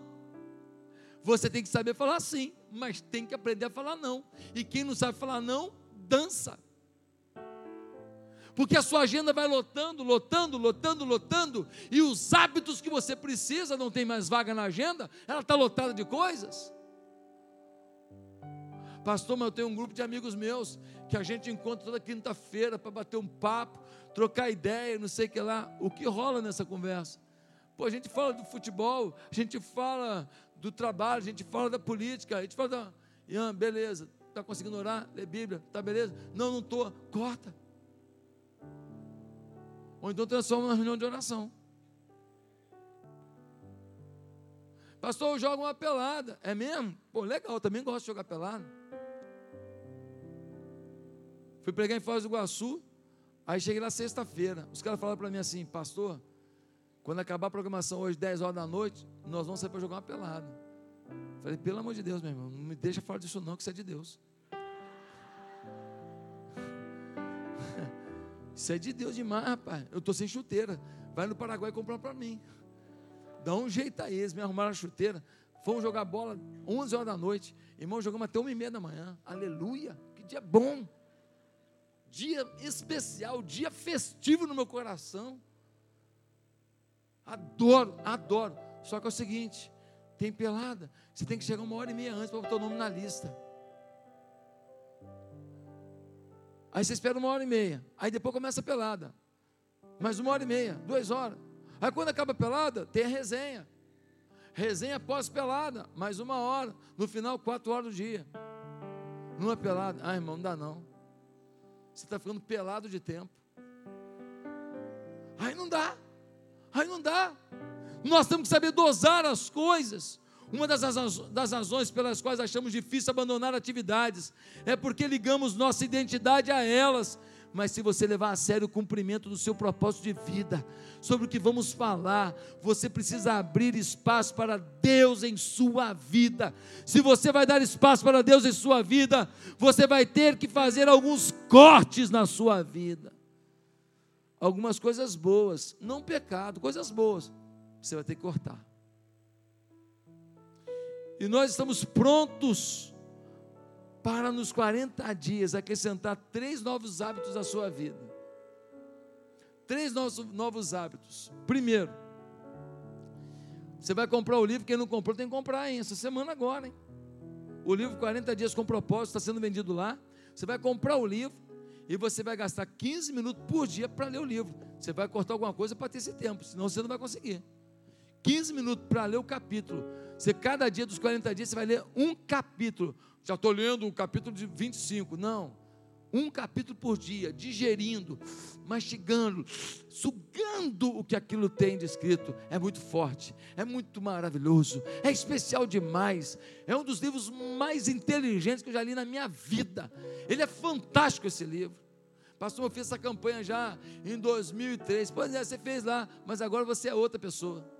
Você tem que saber falar sim, mas tem que aprender a falar não. E quem não sabe falar não, dança. Porque a sua agenda vai lotando, lotando, lotando, lotando, e os hábitos que você precisa não tem mais vaga na agenda, ela está lotada de coisas. Pastor, mas eu tenho um grupo de amigos meus que a gente encontra toda quinta-feira para bater um papo, trocar ideia, não sei o que lá. O que rola nessa conversa? Pô, a gente fala do futebol, a gente fala do trabalho, a gente fala da política, a gente fala da. Ian, beleza, está conseguindo orar, ler Bíblia, tá beleza? Não, não estou, corta. Ou então transforma uma reunião de oração. Pastor, eu jogo uma pelada. É mesmo? Pô, legal, também gosto de jogar pelada. Fui pregar em Foz do Iguaçu, aí cheguei lá sexta-feira. Os caras falaram para mim assim, pastor, quando acabar a programação hoje, 10 horas da noite, nós vamos sair para jogar uma pelada. Falei, pelo amor de Deus, meu irmão, não me deixa falar disso não, que isso é de Deus. Isso é de Deus demais, rapaz. Eu estou sem chuteira. Vai no Paraguai comprar para mim. Dá um jeito aí, eles me arrumaram a chuteira. Fomos jogar bola 11 horas da noite. Irmão, jogamos até 1 e meia da manhã. Aleluia. Que dia bom. Dia especial, dia festivo no meu coração. Adoro, adoro. Só que é o seguinte: tem pelada. Você tem que chegar uma hora e meia antes para botar o nome na lista. Aí você espera uma hora e meia. Aí depois começa a pelada. Mais uma hora e meia, duas horas. Aí quando acaba a pelada, tem a resenha. Resenha pós-pelada, mais uma hora. No final, quatro horas do dia. Numa pelada. Ah, irmão, não dá não. Você está ficando pelado de tempo. Aí não dá. Aí não dá. Nós temos que saber dosar as coisas. Uma das, das razões pelas quais achamos difícil abandonar atividades é porque ligamos nossa identidade a elas. Mas se você levar a sério o cumprimento do seu propósito de vida, sobre o que vamos falar, você precisa abrir espaço para Deus em sua vida. Se você vai dar espaço para Deus em sua vida, você vai ter que fazer alguns cortes na sua vida algumas coisas boas, não pecado, coisas boas, você vai ter que cortar. E nós estamos prontos para nos 40 dias acrescentar três novos hábitos à sua vida. Três novos, novos hábitos. Primeiro, você vai comprar o livro, quem não comprou tem que comprar hein, essa semana agora. Hein? O livro 40 dias com propósito está sendo vendido lá. Você vai comprar o livro, e você vai gastar 15 minutos por dia para ler o livro. Você vai cortar alguma coisa para ter esse tempo, senão você não vai conseguir. 15 minutos para ler o capítulo. Você, cada dia dos 40 dias, você vai ler um capítulo. Já estou lendo o capítulo de 25. Não um capítulo por dia, digerindo, mastigando, sugando o que aquilo tem descrito. É muito forte, é muito maravilhoso, é especial demais. É um dos livros mais inteligentes que eu já li na minha vida. Ele é fantástico esse livro. Pastor, eu fiz essa campanha já em 2003. Pois é, você fez lá, mas agora você é outra pessoa.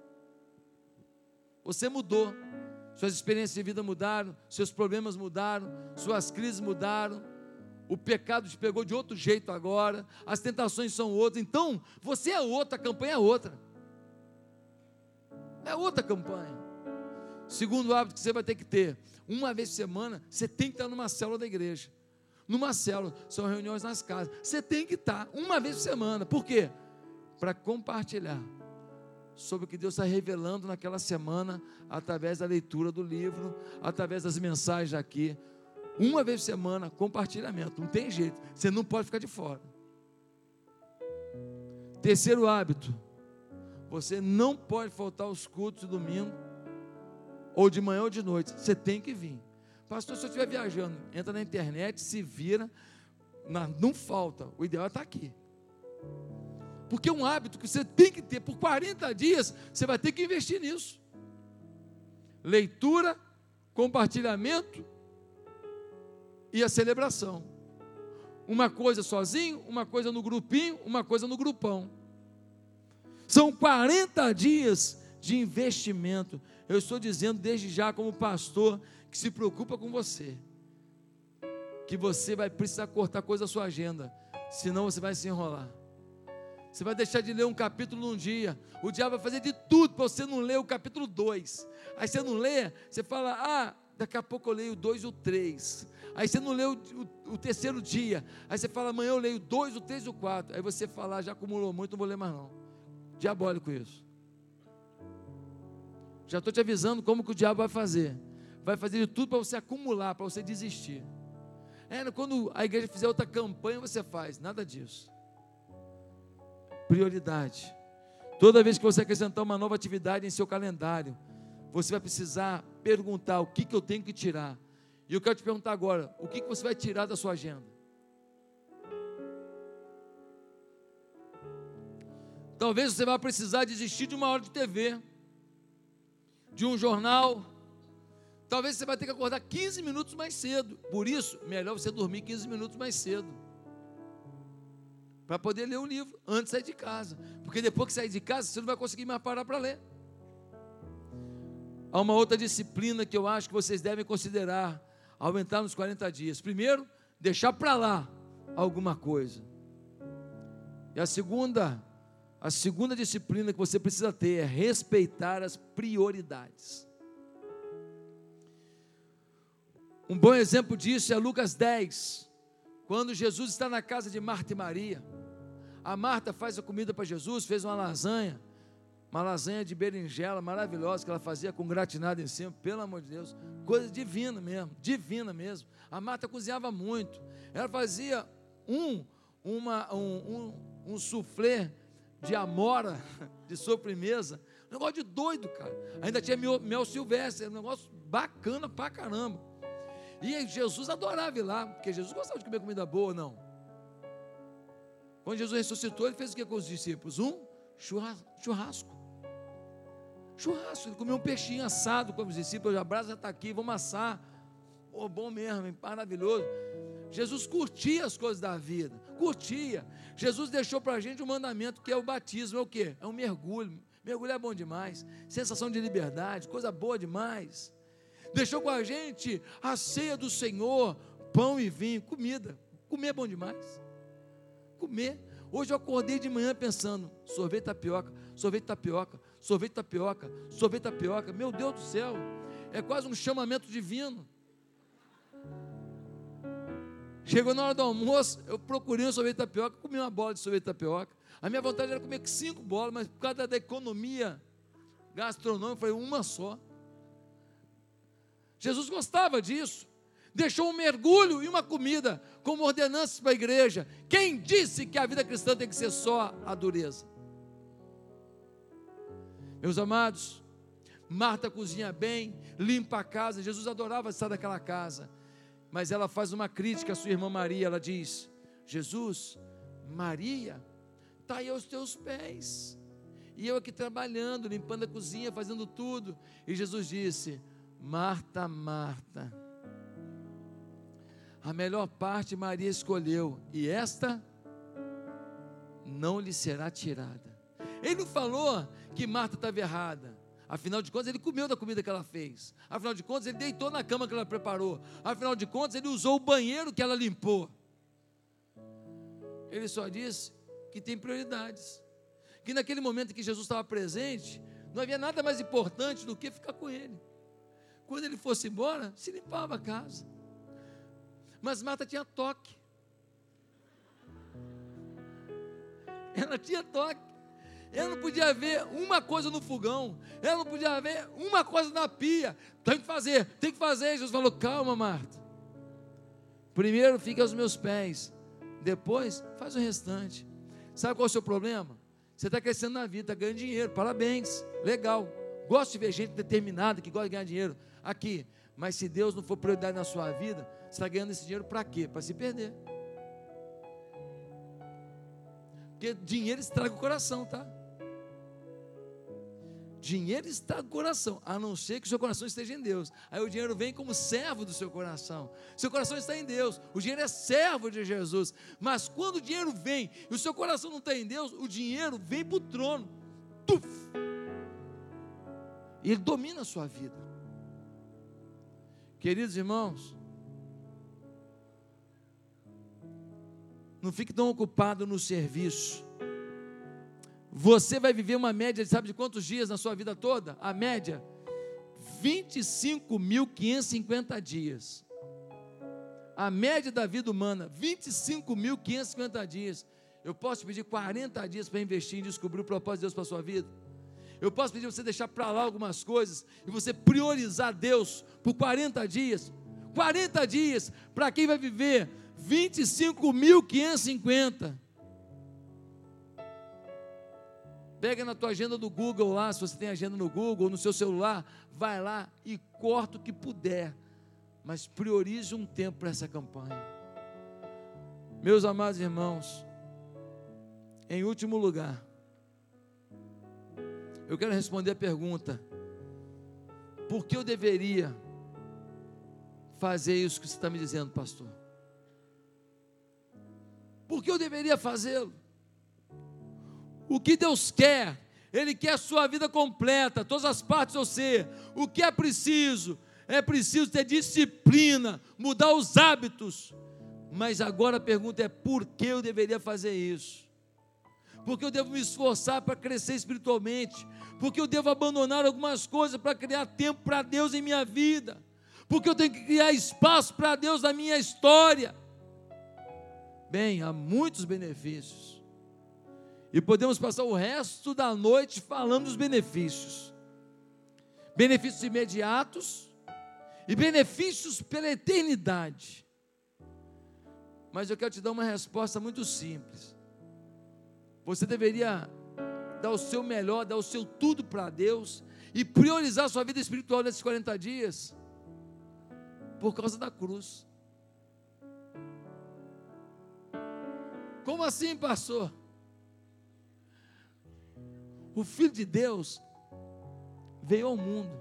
Você mudou. Suas experiências de vida mudaram, seus problemas mudaram, suas crises mudaram o pecado te pegou de outro jeito agora, as tentações são outras, então você é outra, a campanha é outra. É outra campanha. Segundo hábito que você vai ter que ter, uma vez por semana, você tem que estar numa célula da igreja. Numa célula, são reuniões nas casas. Você tem que estar uma vez por semana. Por quê? Para compartilhar sobre o que Deus está revelando naquela semana, através da leitura do livro, através das mensagens aqui. Uma vez por semana, compartilhamento. Não tem jeito. Você não pode ficar de fora. Terceiro hábito. Você não pode faltar os cultos de domingo, ou de manhã ou de noite. Você tem que vir. Pastor, se eu estiver viajando, entra na internet, se vira. Não falta. O ideal é estar aqui. Porque é um hábito que você tem que ter por 40 dias, você vai ter que investir nisso. Leitura, compartilhamento e a celebração. Uma coisa sozinho, uma coisa no grupinho, uma coisa no grupão. São 40 dias de investimento. Eu estou dizendo desde já, como pastor, que se preocupa com você, que você vai precisar cortar coisa da sua agenda, senão você vai se enrolar. Você vai deixar de ler um capítulo num dia. O diabo vai fazer de tudo para você não ler o capítulo 2. Aí você não lê, você fala, ah, daqui a pouco eu leio o 2 e o 3. Aí você não leu o, o, terceiro dia. Aí você fala, amanhã eu leio o 2, o 3 e o 4. Aí você fala, ah, já acumulou muito, não vou ler mais não. Diabólico isso. Já estou te avisando como que o diabo vai fazer. Vai fazer de tudo para você acumular, para você desistir. É, quando a igreja fizer outra campanha, você faz. Nada disso prioridade. Toda vez que você acrescentar uma nova atividade em seu calendário, você vai precisar perguntar o que, que eu tenho que tirar. E eu quero te perguntar agora: o que, que você vai tirar da sua agenda? Talvez você vá precisar desistir de uma hora de TV, de um jornal. Talvez você vai ter que acordar 15 minutos mais cedo. Por isso, melhor você dormir 15 minutos mais cedo para poder ler o livro antes de sair de casa. Porque depois que sair de casa, você não vai conseguir mais parar para ler. Há uma outra disciplina que eu acho que vocês devem considerar ao entrar nos 40 dias. Primeiro, deixar para lá alguma coisa. E a segunda, a segunda disciplina que você precisa ter é respeitar as prioridades. Um bom exemplo disso é Lucas 10, quando Jesus está na casa de Marta e Maria. A Marta faz a comida para Jesus, fez uma lasanha, uma lasanha de berinjela maravilhosa que ela fazia com gratinado em cima, pelo amor de Deus, coisa divina mesmo, divina mesmo. A Marta cozinhava muito, ela fazia um, uma, um, um, um soufflé de amora, de sobremesa, um negócio de doido, cara. Ainda tinha mel, mel silvestre, um negócio bacana pra caramba. E Jesus adorava ir lá, porque Jesus gostava de comer comida boa, não. Quando Jesus ressuscitou, ele fez o que com os discípulos? Um churrasco. Churrasco. Ele comeu um peixinho assado com os discípulos. A brasa está aqui, vamos assar. Oh, bom mesmo, maravilhoso. Jesus curtia as coisas da vida, curtia. Jesus deixou para a gente um mandamento que é o batismo. É o que? É um mergulho. Mergulho é bom demais. Sensação de liberdade, coisa boa demais. Deixou com a gente a ceia do Senhor, pão e vinho, comida. Comer é bom demais comer. Hoje eu acordei de manhã pensando: sorvete tapioca, sorvete tapioca, sorvete tapioca, sorvete tapioca. Meu Deus do céu, é quase um chamamento divino. Chegou na hora do almoço, eu procurei um sorvete tapioca, comi uma bola de sorvete tapioca. A minha vontade era comer cinco bolas, mas por causa da economia gastronômica, eu falei uma só. Jesus gostava disso deixou um mergulho e uma comida como ordenanças para a igreja. Quem disse que a vida cristã tem que ser só a dureza? Meus amados, Marta cozinha bem, limpa a casa. Jesus adorava estar naquela casa. Mas ela faz uma crítica à sua irmã Maria. Ela diz: Jesus, Maria, está aí aos teus pés. E eu aqui trabalhando, limpando a cozinha, fazendo tudo. E Jesus disse: Marta, Marta a melhor parte Maria escolheu, e esta não lhe será tirada. Ele não falou que Marta estava errada. Afinal de contas, ele comeu da comida que ela fez. Afinal de contas, ele deitou na cama que ela preparou. Afinal de contas, ele usou o banheiro que ela limpou. Ele só disse que tem prioridades. Que naquele momento que Jesus estava presente, não havia nada mais importante do que ficar com ele. Quando ele fosse embora, se limpava a casa. Mas Marta tinha toque. Ela tinha toque. Ela não podia ver uma coisa no fogão. Ela não podia ver uma coisa na pia. Tem que fazer, tem que fazer. Jesus falou: calma, Marta. Primeiro fica aos meus pés. Depois faz o restante. Sabe qual é o seu problema? Você está crescendo na vida, está ganhando dinheiro. Parabéns. Legal. Gosto de ver gente determinada que gosta de ganhar dinheiro. Aqui. Mas se Deus não for prioridade na sua vida, você está ganhando esse dinheiro para quê? Para se perder. Porque dinheiro estraga o coração, tá? Dinheiro está no coração, a não ser que o seu coração esteja em Deus. Aí o dinheiro vem como servo do seu coração. Seu coração está em Deus, o dinheiro é servo de Jesus. Mas quando o dinheiro vem e o seu coração não está em Deus, o dinheiro vem para o trono. Tuf! E ele domina a sua vida. Queridos irmãos, não fique tão ocupado no serviço você vai viver uma média, sabe de quantos dias na sua vida toda? A média, 25.550 dias. A média da vida humana, 25.550 dias. Eu posso pedir 40 dias para investir em descobrir o propósito de Deus para a sua vida? Eu posso pedir você deixar para lá algumas coisas e você priorizar Deus por 40 dias? 40 dias para quem vai viver 25.550. Pega na tua agenda do Google lá, se você tem agenda no Google, no seu celular, vai lá e corta o que puder, mas priorize um tempo para essa campanha. Meus amados irmãos, em último lugar, eu quero responder a pergunta: por que eu deveria fazer isso que você está me dizendo, pastor? Por que eu deveria fazê-lo? O que Deus quer, Ele quer a sua vida completa, todas as partes do ser. O que é preciso? É preciso ter disciplina, mudar os hábitos. Mas agora a pergunta é: por que eu deveria fazer isso? Porque eu devo me esforçar para crescer espiritualmente? Porque eu devo abandonar algumas coisas para criar tempo para Deus em minha vida? Porque eu tenho que criar espaço para Deus na minha história? Bem, há muitos benefícios. E podemos passar o resto da noite falando dos benefícios. Benefícios imediatos e benefícios pela eternidade. Mas eu quero te dar uma resposta muito simples. Você deveria dar o seu melhor, dar o seu tudo para Deus e priorizar a sua vida espiritual nesses 40 dias por causa da cruz. Como assim, pastor? O Filho de Deus veio ao mundo.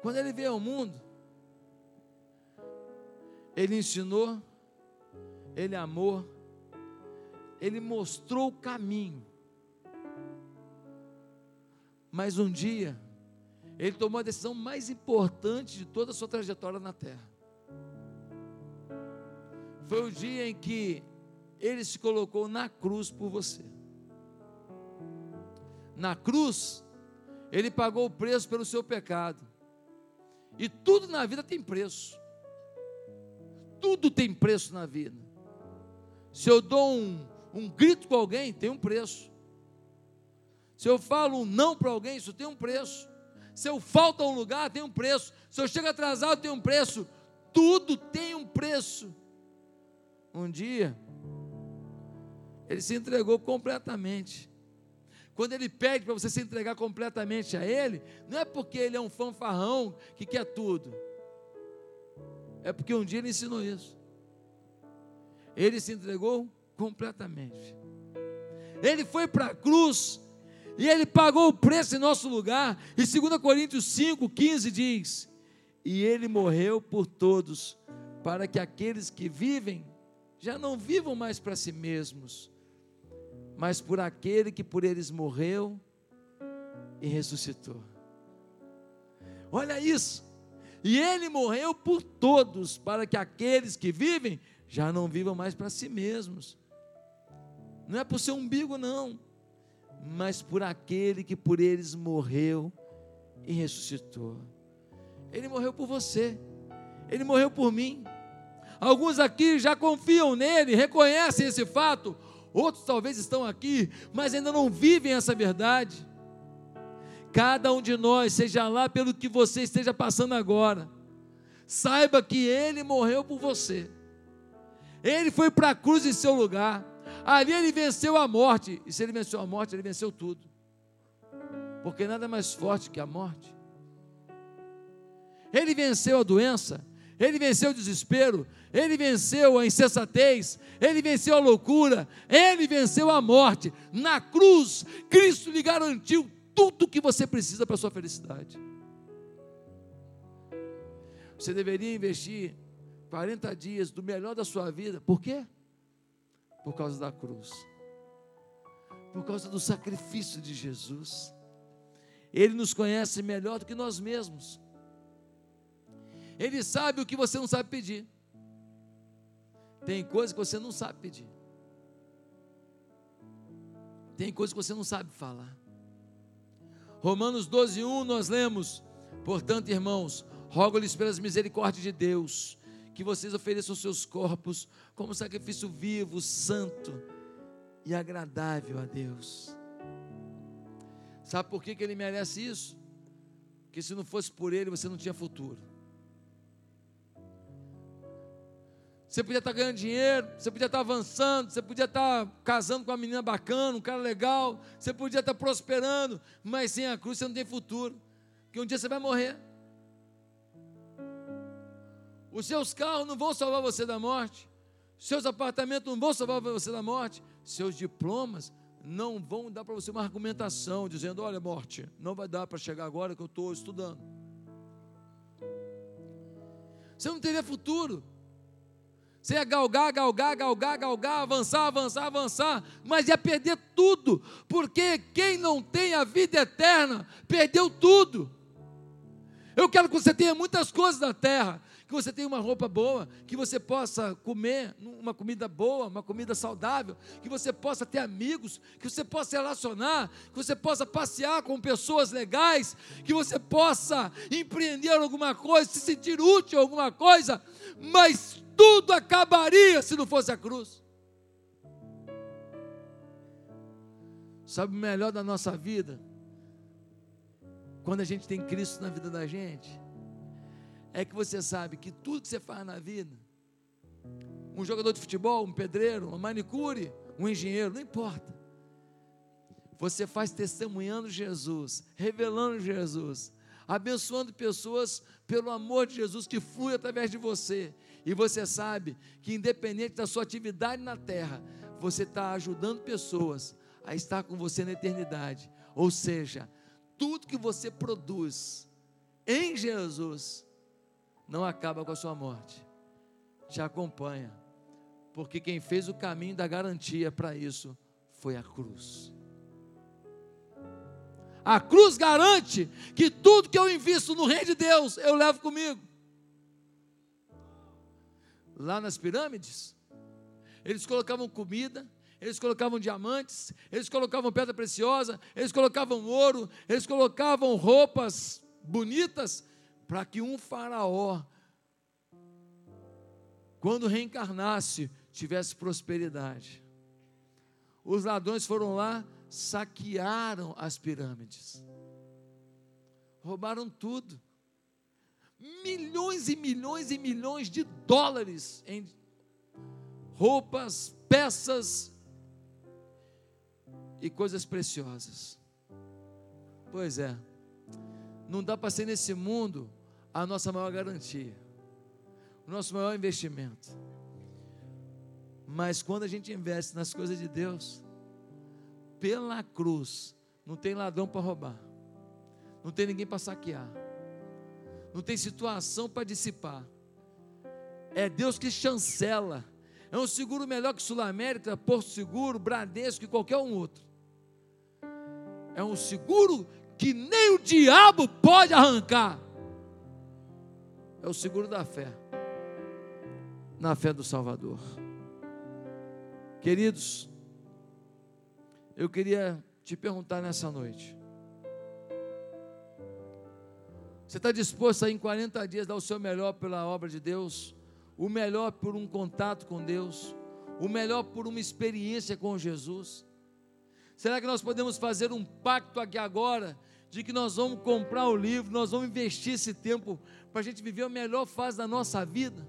Quando ele veio ao mundo, ele ensinou, ele amou, ele mostrou o caminho. Mas um dia, ele tomou a decisão mais importante de toda a sua trajetória na terra. Foi o dia em que ele se colocou na cruz por você. Na cruz, ele pagou o preço pelo seu pecado. E tudo na vida tem preço. Tudo tem preço na vida. Se eu dou um, um grito com alguém, tem um preço. Se eu falo um não para alguém, isso tem um preço. Se eu falto a um lugar, tem um preço. Se eu chego atrasado, tem um preço. Tudo tem um preço. Um dia, ele se entregou completamente. Quando ele pede para você se entregar completamente a Ele, não é porque Ele é um fanfarrão que quer tudo. É porque um dia Ele ensinou isso. Ele se entregou completamente. Ele foi para a cruz e Ele pagou o preço em nosso lugar. E 2 Coríntios 5, 15 diz: E Ele morreu por todos, para que aqueles que vivem já não vivam mais para si mesmos mas por aquele que por eles morreu e ressuscitou. Olha isso. E ele morreu por todos, para que aqueles que vivem já não vivam mais para si mesmos. Não é por seu umbigo, não, mas por aquele que por eles morreu e ressuscitou. Ele morreu por você, ele morreu por mim. Alguns aqui já confiam nele, reconhecem esse fato, outros talvez estão aqui, mas ainda não vivem essa verdade. Cada um de nós, seja lá pelo que você esteja passando agora, saiba que ele morreu por você. Ele foi para a cruz em seu lugar. Ali ele venceu a morte. E se ele venceu a morte, ele venceu tudo. Porque nada é mais forte que a morte. Ele venceu a doença, ele venceu o desespero, ele venceu a insensatez, ele venceu a loucura, ele venceu a morte. Na cruz, Cristo lhe garantiu tudo o que você precisa para a sua felicidade. Você deveria investir 40 dias do melhor da sua vida. Por quê? Por causa da cruz. Por causa do sacrifício de Jesus. Ele nos conhece melhor do que nós mesmos. Ele sabe o que você não sabe pedir. Tem coisas que você não sabe pedir. Tem coisas que você não sabe falar. Romanos 12, 1 nós lemos: Portanto, irmãos, rogo-lhes pelas misericórdias de Deus, que vocês ofereçam seus corpos como sacrifício vivo, santo e agradável a Deus. Sabe por que, que ele merece isso? Porque se não fosse por ele, você não tinha futuro. Você podia estar ganhando dinheiro, você podia estar avançando, você podia estar casando com uma menina bacana, um cara legal, você podia estar prosperando, mas sem a cruz você não tem futuro, porque um dia você vai morrer. Os seus carros não vão salvar você da morte, seus apartamentos não vão salvar você da morte, seus diplomas não vão dar para você uma argumentação dizendo: olha, morte, não vai dar para chegar agora que eu estou estudando. Você não teria futuro. Você ia galgar, galgar, galgar, galgar, avançar, avançar, avançar, mas ia perder tudo, porque quem não tem a vida eterna perdeu tudo. Eu quero que você tenha muitas coisas na terra, que você tenha uma roupa boa, que você possa comer uma comida boa, uma comida saudável, que você possa ter amigos, que você possa relacionar, que você possa passear com pessoas legais, que você possa empreender alguma coisa, se sentir útil a alguma coisa, mas tudo acabaria se não fosse a cruz. Sabe o melhor da nossa vida? Quando a gente tem Cristo na vida da gente, é que você sabe que tudo que você faz na vida, um jogador de futebol, um pedreiro, uma manicure, um engenheiro, não importa. Você faz testemunhando Jesus, revelando Jesus, abençoando pessoas pelo amor de Jesus que flui através de você. E você sabe que, independente da sua atividade na terra, você está ajudando pessoas a estar com você na eternidade. Ou seja, tudo que você produz em Jesus não acaba com a sua morte, te acompanha, porque quem fez o caminho da garantia para isso foi a cruz. A cruz garante que tudo que eu invisto no reino de Deus, eu levo comigo lá nas pirâmides, eles colocavam comida, eles colocavam diamantes, eles colocavam pedra preciosa, eles colocavam ouro, eles colocavam roupas bonitas, para que um faraó, quando reencarnasse, tivesse prosperidade. Os ladrões foram lá, saquearam as pirâmides, roubaram tudo milhões e milhões e milhões de dólares em roupas, peças e coisas preciosas. Pois é, não dá para ser nesse mundo a nossa maior garantia, o nosso maior investimento. Mas quando a gente investe nas coisas de Deus, pela cruz, não tem ladrão para roubar, não tem ninguém para saquear não tem situação para dissipar. É Deus que chancela. É um seguro melhor que Sul América, Porto Seguro, Bradesco e qualquer um outro. É um seguro que nem o diabo pode arrancar. É o seguro da fé. na fé do Salvador. Queridos, eu queria te perguntar nessa noite. Você está disposto a em 40 dias dar o seu melhor pela obra de Deus? O melhor por um contato com Deus? O melhor por uma experiência com Jesus? Será que nós podemos fazer um pacto aqui agora de que nós vamos comprar o livro, nós vamos investir esse tempo para a gente viver a melhor fase da nossa vida?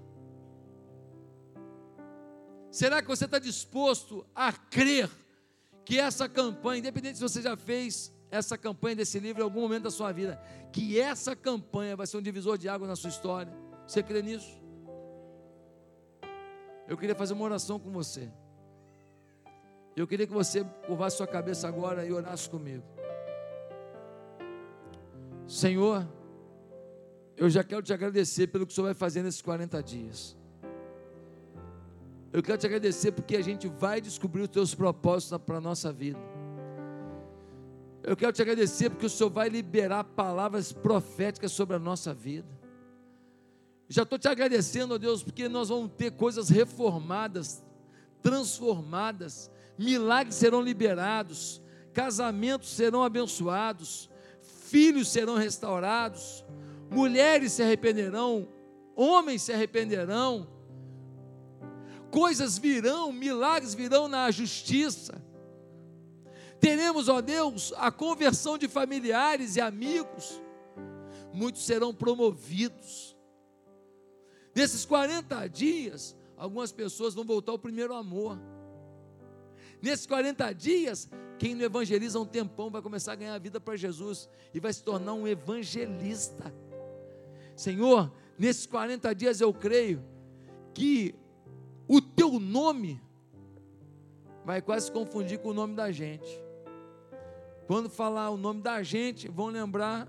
Será que você está disposto a crer que essa campanha, independente se você já fez essa campanha desse livro em algum momento da sua vida, que essa campanha vai ser um divisor de água na sua história? Você crê nisso? Eu queria fazer uma oração com você. Eu queria que você curvasse sua cabeça agora e orasse comigo. Senhor, eu já quero te agradecer pelo que o Senhor vai fazer nesses 40 dias. Eu quero te agradecer porque a gente vai descobrir os teus propósitos para a nossa vida. Eu quero te agradecer porque o Senhor vai liberar palavras proféticas sobre a nossa vida. Já estou te agradecendo, ó Deus, porque nós vamos ter coisas reformadas, transformadas, milagres serão liberados, casamentos serão abençoados, filhos serão restaurados, mulheres se arrependerão, homens se arrependerão, coisas virão, milagres virão na justiça. Teremos, ó Deus, a conversão de familiares e amigos, muitos serão promovidos. Nesses 40 dias, algumas pessoas vão voltar ao primeiro amor. Nesses 40 dias, quem não evangeliza um tempão vai começar a ganhar a vida para Jesus e vai se tornar um evangelista. Senhor, nesses 40 dias eu creio que o teu nome vai quase se confundir com o nome da gente. Quando falar o nome da gente, vão lembrar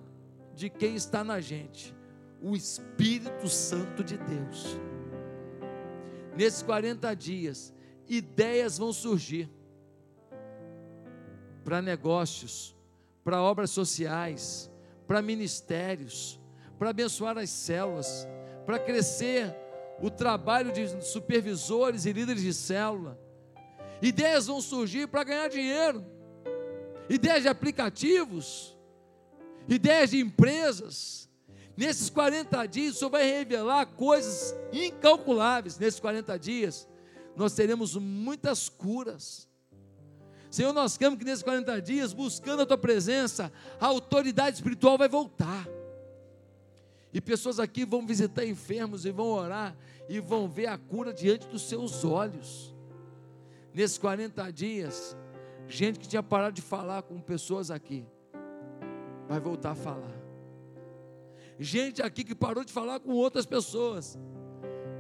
de quem está na gente: o Espírito Santo de Deus. Nesses 40 dias, ideias vão surgir para negócios, para obras sociais, para ministérios, para abençoar as células, para crescer o trabalho de supervisores e líderes de célula. Ideias vão surgir para ganhar dinheiro, ideias de aplicativos, ideias de empresas. Nesses 40 dias, o Senhor vai revelar coisas incalculáveis. Nesses 40 dias, nós teremos muitas curas Senhor, nós queremos que nesses 40 dias, buscando a tua presença, a autoridade espiritual vai voltar. E pessoas aqui vão visitar enfermos e vão orar e vão ver a cura diante dos seus olhos. Nesses 40 dias, gente que tinha parado de falar com pessoas aqui, vai voltar a falar. Gente aqui que parou de falar com outras pessoas,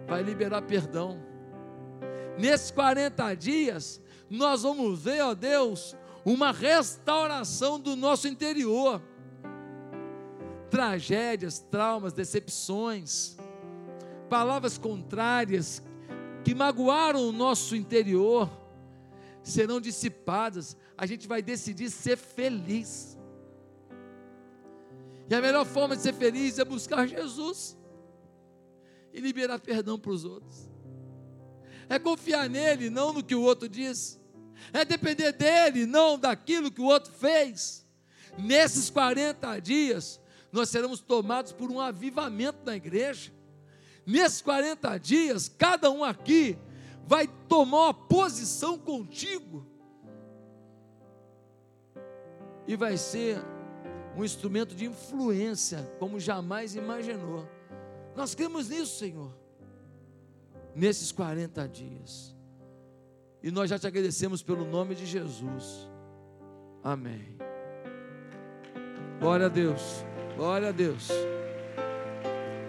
vai liberar perdão. Nesses 40 dias, nós vamos ver, ó Deus, uma restauração do nosso interior. Tragédias, traumas, decepções, palavras contrárias que magoaram o nosso interior serão dissipadas. A gente vai decidir ser feliz. E a melhor forma de ser feliz é buscar Jesus e liberar perdão para os outros é confiar nele, não no que o outro diz, é depender dele, não daquilo que o outro fez. Nesses 40 dias, nós seremos tomados por um avivamento na igreja. Nesses 40 dias, cada um aqui vai tomar uma posição contigo e vai ser um instrumento de influência como jamais imaginou. Nós cremos nisso, Senhor nesses 40 dias. E nós já te agradecemos pelo nome de Jesus. Amém. Glória a Deus. Glória a Deus.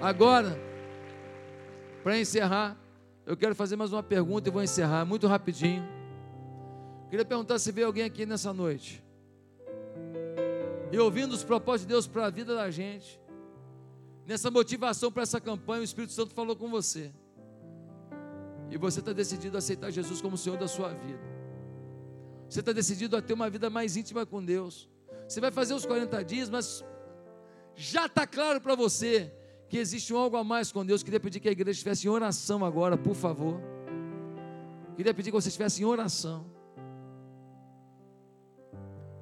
Agora, para encerrar, eu quero fazer mais uma pergunta e vou encerrar muito rapidinho. Queria perguntar se veio alguém aqui nessa noite. E ouvindo os propósitos de Deus para a vida da gente. Nessa motivação para essa campanha, o Espírito Santo falou com você e você está decidido a aceitar Jesus como Senhor da sua vida. Você está decidido a ter uma vida mais íntima com Deus. Você vai fazer os 40 dias, mas já está claro para você que existe algo a mais com Deus. Queria pedir que a igreja estivesse em oração agora, por favor. Queria pedir que você estivesse em oração.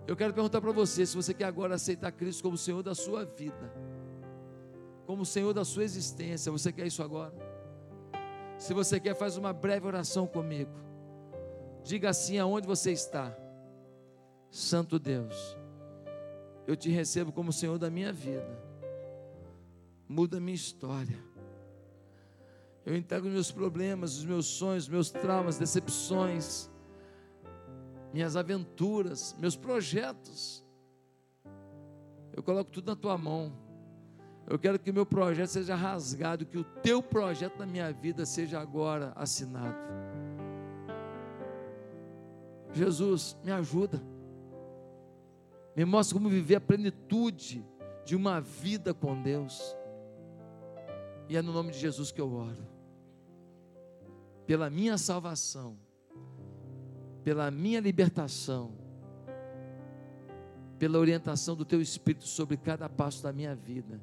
Eu quero perguntar para você se você quer agora aceitar Cristo como Senhor da sua vida, como Senhor da sua existência. Você quer isso agora? Se você quer, faz uma breve oração comigo. Diga assim aonde você está. Santo Deus, eu te recebo como Senhor da minha vida muda a minha história. Eu entrego meus problemas, os meus sonhos, meus traumas, decepções, minhas aventuras, meus projetos. Eu coloco tudo na tua mão. Eu quero que meu projeto seja rasgado, que o teu projeto na minha vida seja agora assinado. Jesus, me ajuda. Me mostra como viver a plenitude de uma vida com Deus. E é no nome de Jesus que eu oro. Pela minha salvação, pela minha libertação, pela orientação do Teu Espírito sobre cada passo da minha vida